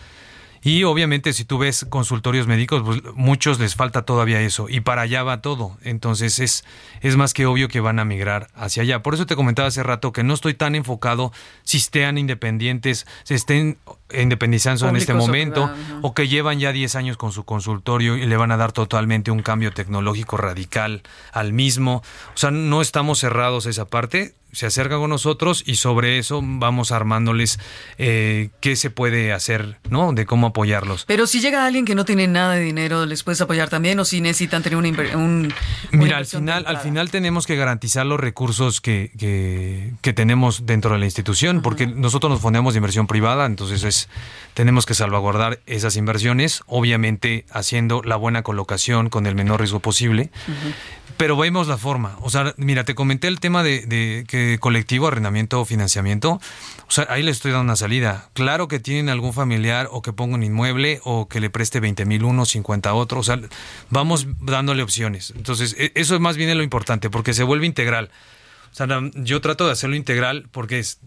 Y obviamente si tú ves consultorios médicos, pues muchos les falta todavía eso y para allá va todo. Entonces es, es más que obvio que van a migrar hacia allá. Por eso te comentaba hace rato que no estoy tan enfocado si estén independientes, se estén independizando en este momento o que llevan ya 10 años con su consultorio y le van a dar totalmente un cambio tecnológico radical al mismo. O sea, no estamos cerrados a esa parte, se acercan con nosotros y sobre eso vamos armándoles eh, qué se puede hacer, ¿no? De cómo apoyarlos. Pero si llega alguien que no tiene nada de dinero, ¿les puedes apoyar también? ¿O si necesitan tener un, una Mira, al final, al final tenemos que garantizar los recursos que, que, que tenemos dentro de la institución, porque nosotros nos fondeamos de inversión privada, entonces es, tenemos que salvaguardar esas inversiones, obviamente haciendo la buena colocación con el menor riesgo posible. Pero vemos la forma. O sea, mira, te comenté el tema de, de que colectivo, arrendamiento o financiamiento. O sea, ahí le estoy dando una salida. Claro que tienen algún familiar o que ponga un inmueble o que le preste 20 mil uno, 50 otro. O sea, vamos dándole opciones. Entonces, e- eso es más bien lo importante porque se vuelve integral. O sea, yo trato de hacerlo integral porque es,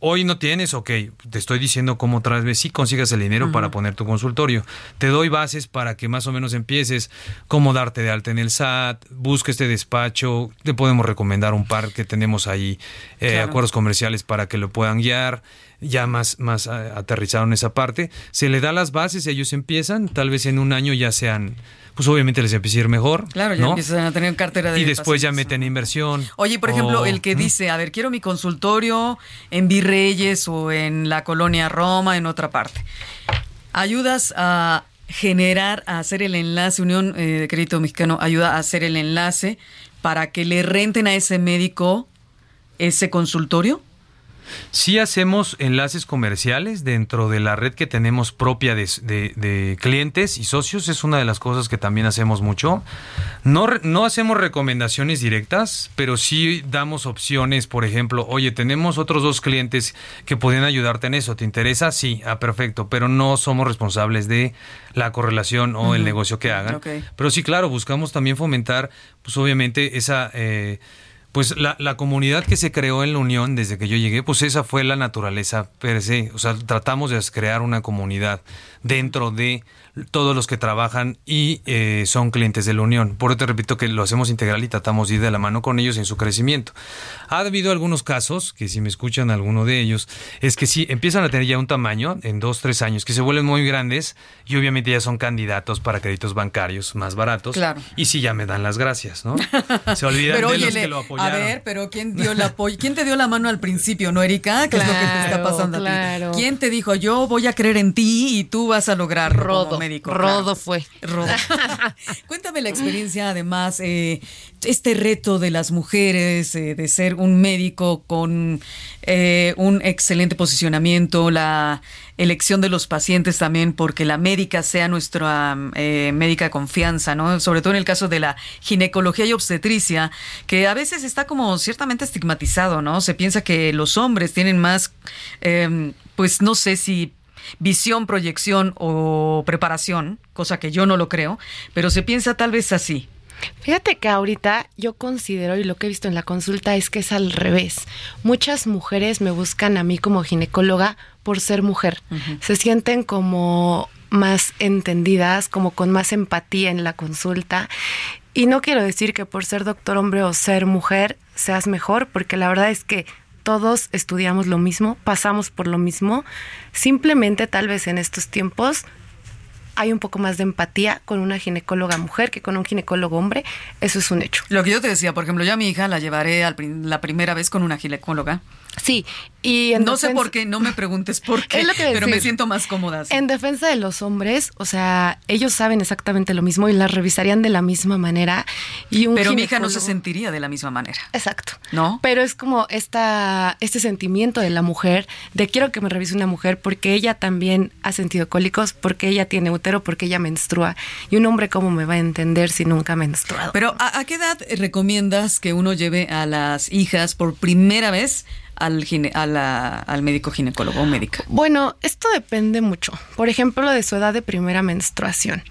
hoy no tienes, ok, te estoy diciendo cómo otra vez sí consigas el dinero para poner tu consultorio. Te doy bases para que más o menos empieces, cómo darte de alta en el SAT, busca este despacho, te podemos recomendar un par que tenemos ahí, eh, Claro. acuerdos comerciales para que lo puedan guiar. Ya más, más eh, aterrizado en esa parte, se le da las bases, ellos empiezan, tal vez en un año ya sean, pues obviamente les empieza a ir mejor. Claro, ya ¿no? empiezan a tener cartera de Y después ya meten inversión. Oye, por ejemplo, o- el que dice, a ver, quiero mi consultorio en Virreyes o en la colonia Roma, en otra parte. Ayudas a generar, a hacer el enlace, Unión eh, de Crédito Mexicano ayuda a hacer el enlace para que le renten a ese médico ese consultorio. Sí hacemos enlaces comerciales dentro de la red que tenemos propia de, de- de clientes y socios. Es una de las cosas que también hacemos mucho. No, no hacemos recomendaciones directas, pero sí damos opciones. Por ejemplo, oye, tenemos otros dos clientes que pueden ayudarte en eso. ¿Te interesa? Sí, ah, perfecto. Pero no somos responsables de la correlación o el negocio que hagan. Pero sí, claro, buscamos también fomentar, pues obviamente, esa... eh, pues la, la comunidad que se creó en la Unión desde que yo llegué, pues esa fue la naturaleza per se. O sea, tratamos de crear una comunidad dentro de todos los que trabajan y eh, son clientes de la Unión. Por eso te repito que lo hacemos integral y tratamos de ir de la mano con ellos en su crecimiento. Ha habido algunos casos, que si me escuchan alguno de ellos, es que sí, empiezan a tener ya un tamaño en dos, tres años, que se vuelven muy grandes y obviamente ya son candidatos para créditos bancarios más baratos. Claro. Y sí, ya me dan las gracias, ¿no? (laughs) Se olvidan Pero de los que lo a apoyaron. ver, pero ¿quién dio el apoyo? ¿Quién te dio la mano al principio, no, Erika? ¿Qué es lo que te está Claro, pasando a claro. ti? ¿Quién te dijo, yo voy a creer en ti y tú vas a lograr Rodo, médico? Rodo Claro. fue. Rodo. (laughs) Cuéntame la experiencia, además, eh, este reto de las mujeres, eh, de ser un médico con eh, un excelente posicionamiento, la elección de los pacientes también, porque la médica sea nuestra eh, médica de confianza, ¿no? Sobre todo en el caso de la ginecología y obstetricia, que a veces está como ciertamente estigmatizado, ¿no? Se piensa que los hombres tienen más, eh, pues no sé si visión, proyección o preparación, cosa que yo no lo creo, pero se piensa tal vez así. Fíjate que ahorita yo considero y lo que he visto en la consulta es que es al revés. Muchas mujeres me buscan a mí como ginecóloga por ser mujer. Se sienten como más entendidas, como con más empatía en la consulta. Y no quiero decir que por ser doctor hombre o ser mujer seas mejor, porque la verdad es que todos estudiamos lo mismo, pasamos por lo mismo. Simplemente tal vez en estos tiempos hay un poco más de empatía con una ginecóloga mujer que con un ginecólogo hombre. Eso es un hecho. Lo que yo te decía, por ejemplo, yo a mi hija la llevaré al la primera vez con una ginecóloga Sí, y en no sé por qué, no me preguntes por (laughs) qué, pero me siento más cómoda. así. En defensa de los hombres, o sea, ellos saben exactamente lo mismo y las revisarían de la misma manera. Y un Pero mi hija no se sentiría de la misma manera. Exacto. ¿No? Pero es como esta, este sentimiento de la mujer, de quiero que me revise una mujer porque ella también ha sentido cólicos, porque ella tiene útero, porque ella menstrua. Y un hombre, ¿cómo me va a entender si nunca ha menstruado? Pero ¿a, a qué edad recomiendas que uno lleve a las hijas por primera vez al, gine- a la- al médico ginecólogo o médica? Bueno, esto depende mucho. Por ejemplo, de su edad de primera menstruación,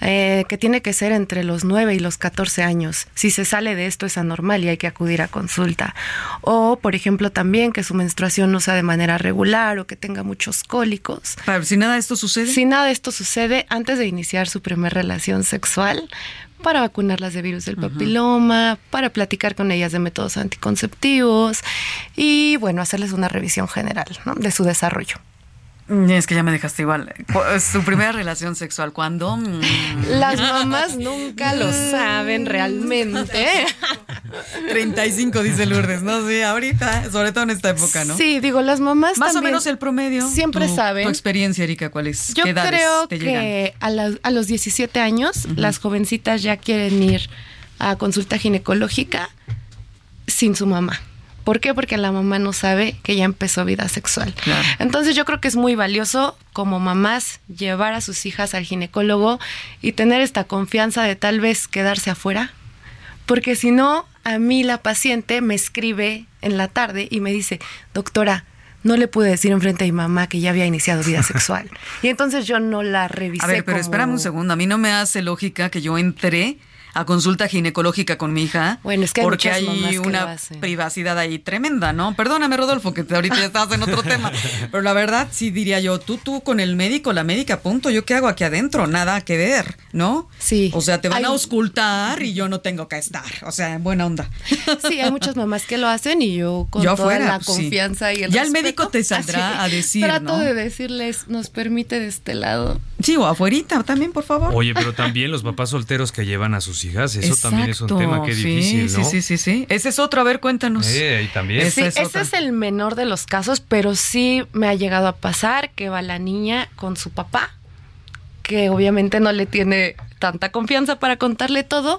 eh, que tiene que ser entre los 9 y los 14 años. Si se sale de esto es anormal y hay que acudir a consulta. O, por ejemplo, también que su menstruación no sea de manera regular o que tenga muchos cólicos. Para- si nada de esto sucede. Si nada de esto sucede antes de iniciar su primera relación sexual, para vacunarlas de virus del papiloma, para platicar con ellas de métodos anticonceptivos y, bueno, hacerles una revisión general ¿no? de su desarrollo. Mm, Es que ya me dejaste igual. Cu- Su primera relación sexual, ¿cuándo? Mm. Las mamás nunca lo saben realmente. 35, dice Lourdes, ¿no? Sí, ahorita, sobre todo en esta época, ¿no? Sí, digo, las mamás Más o menos el promedio. siempre Tu- saben. Tu experiencia, Erika, ¿cuál es? Yo ¿Qué edades creo te que a, la- a los 17 años las jovencitas ya quieren ir a consulta ginecológica sin su mamá. ¿Por qué? Porque la mamá no sabe que ya empezó vida sexual. Claro. Entonces yo creo que es muy valioso como mamás llevar a sus hijas al ginecólogo y tener esta confianza de tal vez quedarse afuera. Porque si no, a mí la paciente me escribe en la tarde y me dice, doctora, no le pude decir enfrente a mi mamá que ya había iniciado vida (laughs) sexual. y entonces yo no la revisé. A ver, pero como- espérame un segundo. A mí no me hace lógica que yo entré a consulta ginecológica con mi hija. Bueno, es que hay porque hay que una privacidad ahí tremenda, ¿no? Perdóname, Rodolfo, que ahorita ya estás en otro tema. (laughs) Pero la verdad, sí diría yo, tú, tú con el médico, la médica, punto. ¿Yo qué hago aquí adentro? Nada que ver, ¿no? Sí. O sea, te van Hay- a auscultar y yo no tengo que estar. O sea, en buena onda. (laughs) Sí, hay muchas mamás que lo hacen y yo con Yo toda afuera, la pues, sí. confianza y el Ya el médico te saldrá a decir, Trato ¿no? de decirles, nos permite de este lado. Sí, o afuerita también, por favor. Oye, pero también los papás solteros que llevan a sus hijas, eso también es un tema que sí, difícil, ¿no? Sí, sí, sí, sí. Ese es otro, a ver, cuéntanos. Eh, ahí también. Sí, es ese otra. es el menor de los casos, pero sí me ha llegado a pasar que va la niña con su papá, que obviamente no le tiene tanta confianza para contarle todo.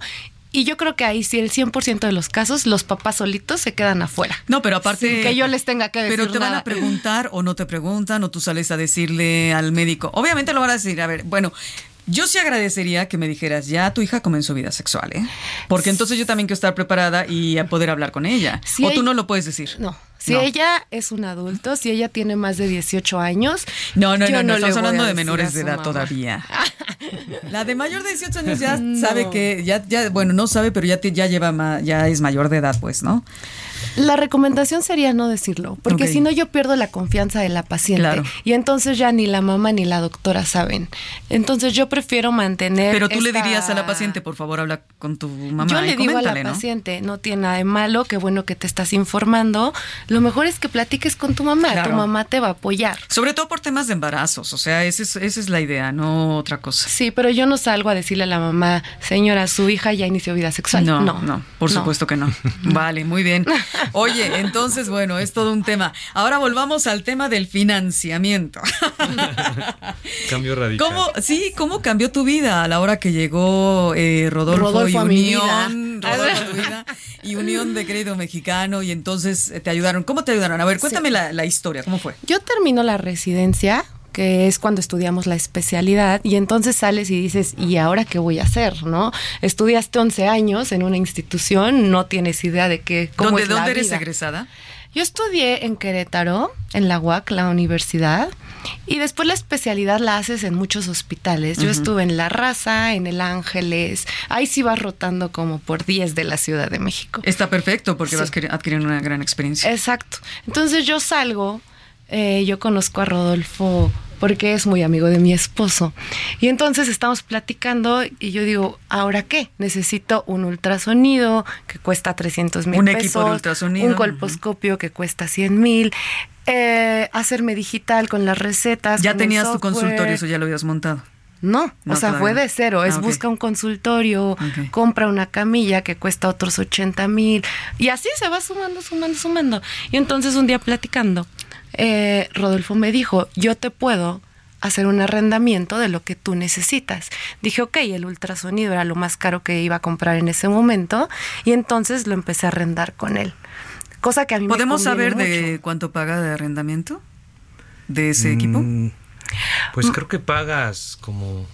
Y yo creo que ahí sí, el 100% de los casos, los papás solitos se quedan afuera. No, pero aparte. Sin que yo les tenga que decir Pero te van nada. a preguntar o no te preguntan o tú sales a decirle al médico. Obviamente lo van a decir, a ver, bueno. Yo sí agradecería que me dijeras, ya tu hija comenzó vida sexual, ¿eh? Porque entonces yo también quiero estar preparada y a poder hablar con ella. O tú no lo puedes decir. No. Si No. ella es un adulto, si ella tiene más de 18 años. No, no, yo no, no, le estamos hablando de menores de edad mamá. todavía. (laughs) La de mayor de 18 años ya No. sabe que, ya, ya, bueno, no sabe, pero ya, te- ya lleva, ma- ya es mayor de edad, pues, ¿no? La recomendación sería no decirlo, porque si no yo pierdo la confianza de la paciente Claro. y entonces ya ni la mamá ni la doctora saben. Entonces yo prefiero mantener. Pero tú le dirías a la paciente, por favor, habla con tu mamá. Yo y le digo a la paciente, no tiene nada de malo, qué bueno que te estás informando. Lo mejor es que platiques con tu mamá, Claro. tu mamá te va a apoyar. Sobre todo por temas de embarazos, o sea, esa es, esa es la idea, no otra cosa. Sí, pero yo no salgo a decirle a la mamá, señora, su hija ya inició vida sexual. No, No, no, por no. supuesto que no. (laughs) Vale, muy bien. (laughs) Oye, entonces, bueno, es todo un tema. Ahora volvamos al tema del financiamiento. (laughs) Cambio radical. ¿Cómo, sí, cómo cambió tu vida a la hora que llegó eh, Rodolfo, Rodolfo y Unión, vida. Rodolfo a tu vida, y (laughs) Unión de Crédito Mexicano y entonces eh, te ayudaron? ¿Cómo te ayudaron? A ver, cuéntame la, la historia, ¿cómo fue? Yo termino la residencia, que es cuando estudiamos la especialidad, y entonces sales y dices, ¿y ahora qué voy a hacer? ¿No? Estudiaste 11 años en una institución, no tienes idea de qué, cómo ¿Dónde, es la dónde eres vida. egresada? Yo estudié en Querétaro, en la UAC, la universidad, y después la especialidad la haces en muchos hospitales. Yo estuve en La Raza, en El Ángeles, ahí sí vas rotando como por 10 de la Ciudad de México. Está perfecto porque Sí. vas a adquirir una gran experiencia. Exacto. Entonces yo salgo, eh, yo conozco a Rodolfo porque es muy amigo de mi esposo. Y entonces estamos platicando y yo digo, ¿ahora qué? Necesito un ultrasonido que cuesta 300 mil Un pesos. equipo de ultrasonido, Un colposcopio que cuesta 100 mil. eh, hacerme digital con las recetas. Ya tenías tu consultorio, eso ya lo habías montado. No, No, o sea, todavía fue de cero. Es Ah, busca un consultorio, compra una camilla que cuesta otros 80 mil. Y así se va sumando, sumando, sumando. Y entonces un día platicando, eh, Rodolfo me dijo, yo te puedo hacer un arrendamiento de lo que tú necesitas. Dije, ok, el ultrasonido era lo más caro que iba a comprar en ese momento. Y entonces lo empecé a arrendar con él. Cosa que a mí ¿Podemos me saber de cuánto paga de arrendamiento de ese equipo? Mm, Pues creo que pagas como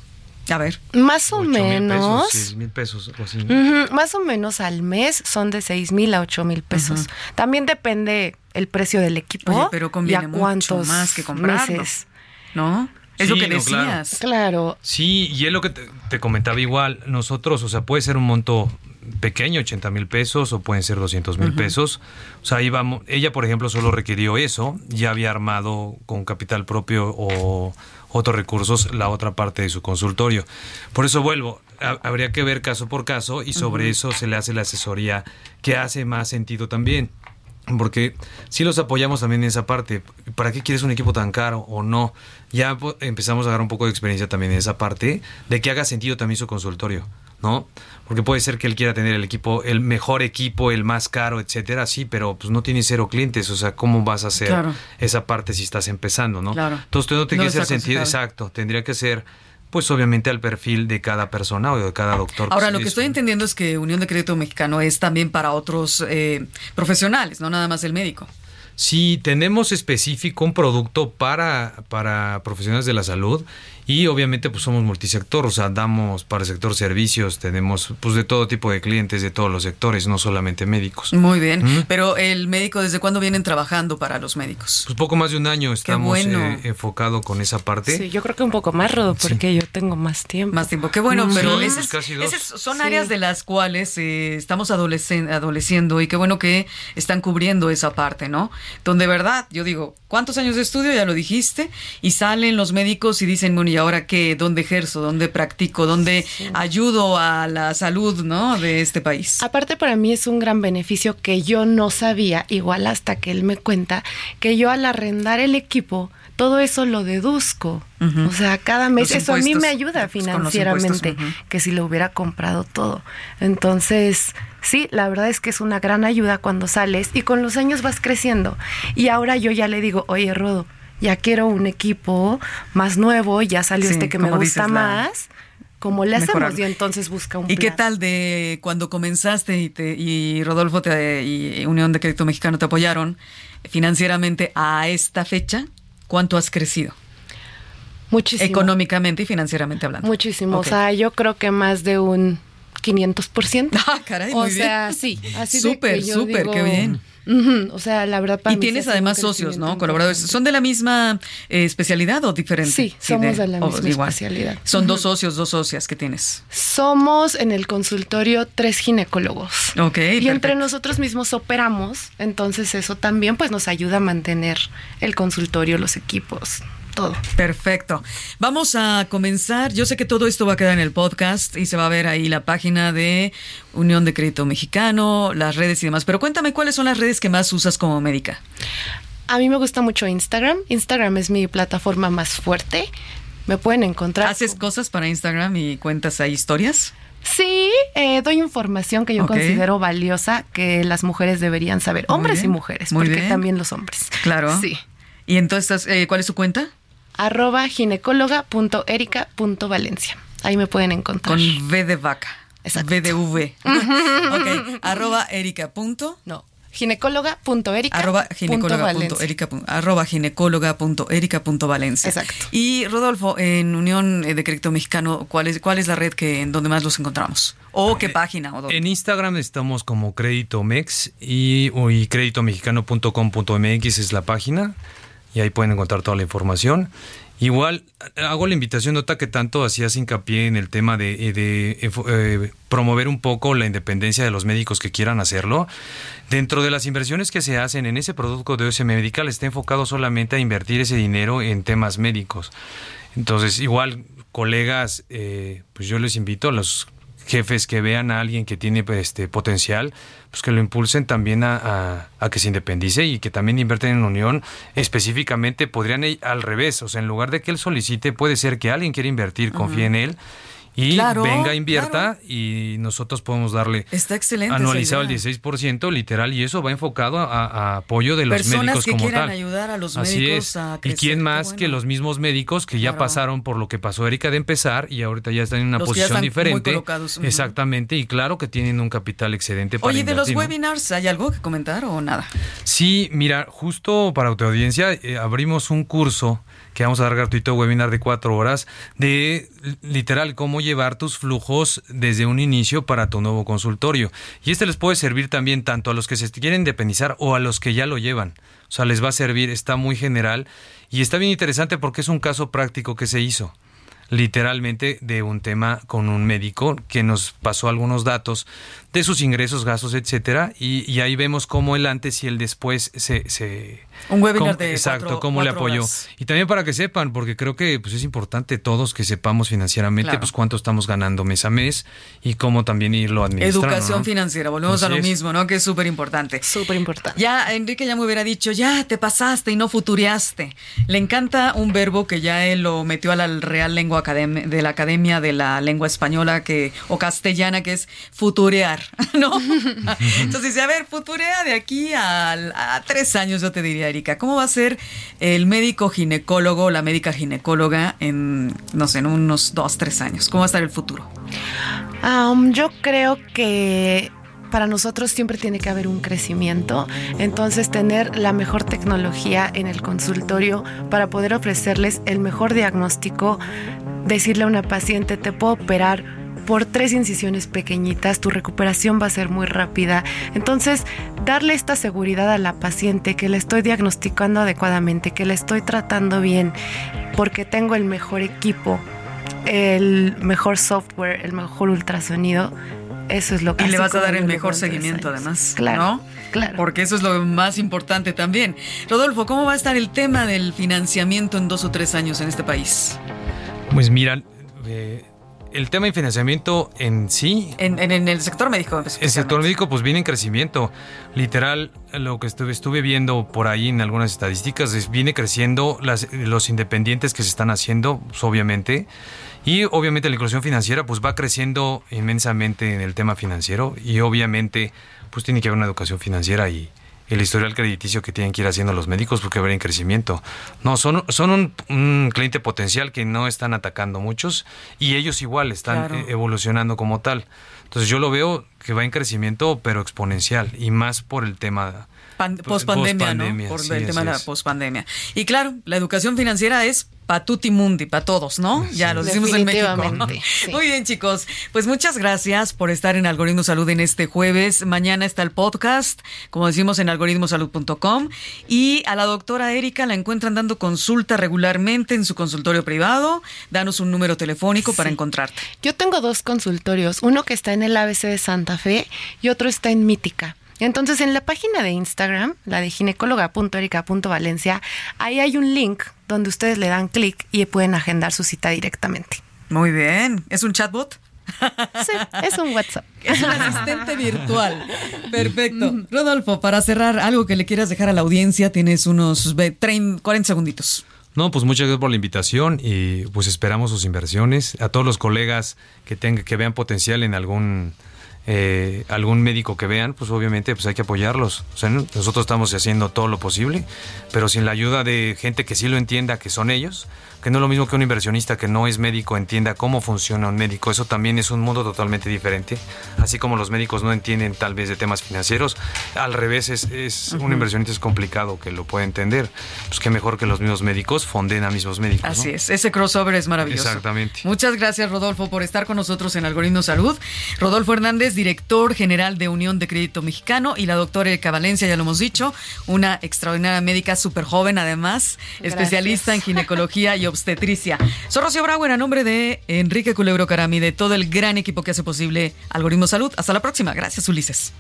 A ver. Más o 8 mil menos. pesos, 6 mil pesos o así. Ujú, Más o menos al mes son de 6 mil a 8 mil pesos. También depende el precio del equipo Oye, pero y conviene a mucho cuántos más que comprarlo. meses. ¿No? Es lo Sí, que no, claro. decías. Claro. Sí, y es lo que te, te comentaba igual. Nosotros, o sea, puede ser un monto pequeño, 80 mil pesos, o pueden ser 200 mil pesos. O sea, ahí vamos. Ella, por ejemplo, solo requirió eso. Ya había armado con capital propio o otros recursos la otra parte de su consultorio. Por eso vuelvo. ha- habría que ver caso por caso y sobre eso se le hace la asesoría que hace más sentido también. Porque si los apoyamos también en esa parte. ¿Para qué quieres un equipo tan caro o no? Ya empezamos a dar un poco de experiencia también en esa parte de que haga sentido también su consultorio, ¿no? Porque puede ser que él quiera tener el equipo, el mejor equipo, el más caro, etcétera, sí, pero pues no tiene cero clientes, o sea, ¿cómo vas a hacer Claro. esa parte si estás empezando, no? Claro. Entonces, tiene No que ser es sentido, aconsejable. exacto, tendría que ser, pues obviamente al perfil de cada persona o de cada doctor. Ahora, Pues, lo que es- estoy entendiendo es que Unión de Crédito Mexicano es también para otros eh, profesionales, no nada más el médico. Sí, tenemos específico un producto para, para profesionales de la salud y obviamente pues somos multisector, o sea, damos para el sector servicios, tenemos pues de todo tipo de clientes de todos los sectores, no solamente médicos. Muy bien. Pero el médico, ¿desde cuándo vienen trabajando para los médicos? Pues poco más de un año estamos bueno. eh, enfocado con esa parte. Sí, yo creo que un poco más, Rodo, porque yo tengo más tiempo. Más tiempo. Qué bueno, pero Sí, esas, pues casi dos. esas son Sí. áreas de las cuales eh, estamos adoleciendo y qué bueno que están cubriendo esa parte, ¿no? Donde, verdad, yo digo, ¿cuántos años de estudio? Ya lo dijiste. Y salen los médicos y dicen, bueno, ¿y ahora qué? ¿Dónde ejerzo? ¿Dónde practico? ¿Dónde ayudo a la salud, ¿no? De este país. Aparte para mí es un gran beneficio que yo no sabía, igual hasta que él me cuenta, que yo al arrendar el equipo, todo eso lo deduzco. O sea, cada mes, Los eso a mí me ayuda financieramente, que si lo hubiera comprado todo. Entonces, sí, la verdad es que es una gran ayuda cuando sales y con los años vas creciendo. Y ahora yo ya le digo, oye, Rodo, ya quiero un equipo más nuevo, ya salió Sí, este que me como gusta más. ¿Cómo le hacemos? mejorarlo. Y entonces busca un ¿Y qué tal de cuando comenzaste y, te, y Rodolfo te, y Unión de Crédito Mexicano te apoyaron financieramente a esta fecha? ¿Cuánto has crecido? Muchísimo. Económicamente y financieramente hablando. Muchísimo. O sea, yo creo que más de un 500%. (laughs) Ah, caray, o muy sea, bien. sí. Así Súper, súper, qué bien. O sea, la verdad para Y mí tienes además socios, ¿no? Colaboradores. ¿Son de la misma eh, especialidad o diferente? Sí, somos de la misma especialidad. Son dos socios, dos socias que tienes. Somos en el consultorio tres ginecólogos. Ok, Y entre nosotros mismos operamos, entonces eso también pues nos ayuda a mantener el consultorio, los equipos, todo. Perfecto. Vamos a comenzar. Yo sé que todo esto va a quedar en el podcast y se va a ver ahí la página de Unión de Crédito Mexicano, las redes y demás. Pero cuéntame cuáles son las redes que más usas como médica. A mí me gusta mucho Instagram. Instagram es mi plataforma más fuerte. Me pueden encontrar. ¿Haces cosas para Instagram y cuentas ahí historias? Sí, eh, doy información que yo considero valiosa que las mujeres deberían saber, hombres y mujeres, muy porque bien. también los hombres. Claro. Sí. ¿Y entonces eh, cuál es su cuenta? Arroba ginecóloga.erica.valencia. Ahí me pueden encontrar. Con V de vaca. Exacto. V de V. (laughs) ok. Arroba Erika. Punto. No. Ginecóloga.erica. Arroba punto ginecóloga punto Valencia. Erika pu- arroba ginecóloga punto Erika punto Valencia. Exacto. Y Rodolfo, en Unión eh, de Crédito Mexicano, ¿cuál es, cuál es la red que en donde más los encontramos? ¿O qué página? O dónde? En Instagram estamos como Crédito Mex y, y créditomexicano.com.mx es la página y ahí pueden encontrar toda la información. Igual hago la invitación, nota que tanto hacías hincapié en el tema de, de, enfo- eh, promover un poco la independencia de los médicos que quieran hacerlo. Dentro de las inversiones que se hacen en ese producto de OS Medical está enfocado solamente a invertir ese dinero en temas médicos. Entonces, igual, colegas, eh, pues yo les invito a los jefes que vean a alguien que tiene pues, este potencial, pues que lo impulsen también a, a- a que se independice y que también invierten en unión. Específicamente podrían ir al revés, o sea, en lugar de que él solicite, puede ser que alguien quiera invertir, confíe en él y Claro, venga, invierta y nosotros podemos darle Está excelente. anualizado el idea. 16% literal y eso va enfocado a, a apoyo de los Personas médicos que como quieran tal. ayudar a los Así médicos es. a ¿Y quién más bueno. que los mismos médicos que ya Claro. pasaron por lo que pasó Erika de empezar y ahorita ya están en una Los posición están muy diferente? colocados, ujú. Exactamente, y claro que tienen un capital excedente para Oye, de los webinars, ¿hay algo que comentar o nada? Sí, mira, justo para tu audiencia eh, abrimos un curso que vamos a dar gratuito webinar de cuatro horas de literal cómo llevar tus flujos desde un inicio para tu nuevo consultorio. Y este les puede servir también tanto a los que se quieren independizar o a los que ya lo llevan. O sea, les va a servir, está muy general y está bien interesante porque es un caso práctico que se hizo literalmente de un tema con un médico que nos pasó algunos datos de sus ingresos, gastos, etcétera, y, ahí vemos cómo el antes y el después se Un webinar cómo- de exacto, cuatro- cómo le apoyó. horas. Y también para que sepan, porque creo que pues es importante todos que sepamos financieramente Claro. pues cuánto estamos ganando mes a mes y cómo también irlo administrando. Educación ¿no? financiera, volvemos a lo es. mismo, ¿no? Que es súper importante. Súper importante. Ya, Enrique ya me hubiera dicho, ya te pasaste y no futureaste. Le encanta un verbo que ya él lo metió a la Real Lengua Academia, de la Academia de la Lengua Española que, o Castellana, que es futurear, (laughs) ¿no? (laughs) Entonces dice, a ver, futurea de aquí a, tres años, yo te diría, Erika. ¿Cómo va a ser el médico ginecólogo o la médica ginecóloga en, no sé, en unos dos, tres años? ¿Cómo va a estar el futuro? Um, yo creo que para nosotros siempre tiene que haber un crecimiento, entonces tener la mejor tecnología en el consultorio para poder ofrecerles el mejor diagnóstico, decirle a una paciente, te puedo operar por tres incisiones pequeñitas, tu recuperación va a ser muy rápida. Entonces, darle esta seguridad a la paciente que le estoy diagnosticando adecuadamente, que le estoy tratando bien, porque tengo el mejor equipo, el mejor software, el mejor ultrasonido. Eso es lo que Y le vas a dar el mejor seguimiento, años. además. Claro, ¿no? claro. Porque eso es lo más importante también. Rodolfo, ¿cómo va a estar el tema del financiamiento en dos o tres años en este país? Pues mira, eh, el tema de financiamiento en sí En, en- en el sector médico. El sector médico pues viene en crecimiento. Literal, lo que estuve, estuve viendo por ahí en algunas estadísticas es viene creciendo las, los independientes que se están haciendo, pues, obviamente. Y obviamente la inclusión financiera pues va creciendo inmensamente en el tema financiero y obviamente pues tiene que haber una educación financiera y el historial crediticio que tienen que ir haciendo los médicos porque haber en crecimiento. No, son, son un, un cliente potencial que no están atacando muchos y ellos igual están Claro. eh, evolucionando como tal. Entonces yo lo veo que va en crecimiento pero exponencial y más por el tema Pan- Pues, pospandemia, ¿no? Por sí, el tema de la es. pospandemia. Y claro, la educación financiera es pa tutti mundi, para todos, ¿no? Ya lo decimos en México. Sí. Muy bien, chicos. Pues muchas gracias por estar en Algoritmo Salud en este jueves. Mañana está el podcast, como decimos en algoritmosalud.com. Y a la doctora Erika la encuentran dando consulta regularmente en su consultorio privado. Danos un número telefónico para encontrarte. Yo tengo dos consultorios, uno que está en el ABC de Santa Fe y otro está en Mítica. Entonces, en la página de Instagram, la de ginecóloga.erica.valencia, ahí hay un link donde ustedes le dan clic y pueden agendar su cita directamente. Muy bien. ¿Es un chatbot? Sí, es un WhatsApp. (laughs) Es un asistente virtual. Perfecto. Rodolfo, para cerrar, algo que le quieras dejar a la audiencia, tienes unos ve- 30, 40 segunditos. No, pues muchas gracias por la invitación y pues esperamos sus inversiones. A todos los colegas que tengan, que vean potencial en algún eh, algún médico que vean, pues obviamente pues hay que apoyarlos. O sea, nosotros estamos haciendo todo lo posible, pero sin la ayuda de gente que sí lo entienda, que son ellos, que no es lo mismo que un inversionista que no es médico entienda cómo funciona un médico. Eso también es un mundo totalmente diferente. Así como los médicos no entienden tal vez de temas financieros, al revés es, es un inversionista es complicado que lo pueda entender. Pues qué mejor que los mismos médicos fonden a mismos médicos. ¿no? Así es, ese crossover es maravilloso. Exactamente. Muchas gracias, Rodolfo, por estar con nosotros en Algoritmo Salud. Rodolfo Hernández, director general de Unión de Crédito Mexicano, y la doctora Erika Valencia, ya lo hemos dicho, una extraordinaria médica súper joven, además, Gracias. especialista en ginecología y obstetricia. Soy Rocío Brauer, a nombre de Enrique Culebro Carami, de todo el gran equipo que hace posible Algoritmo Salud. Hasta la próxima. Gracias, Ulises.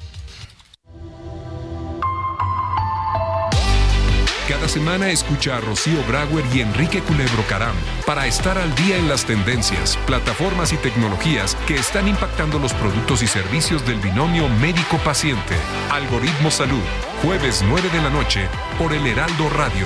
Cada semana escucha a Rocío Brauer y Enrique Culebro Caram para estar al día en las tendencias, plataformas y tecnologías que están impactando los productos y servicios del binomio médico-paciente. Algoritmo Salud, jueves 9 de la noche por el Heraldo Radio.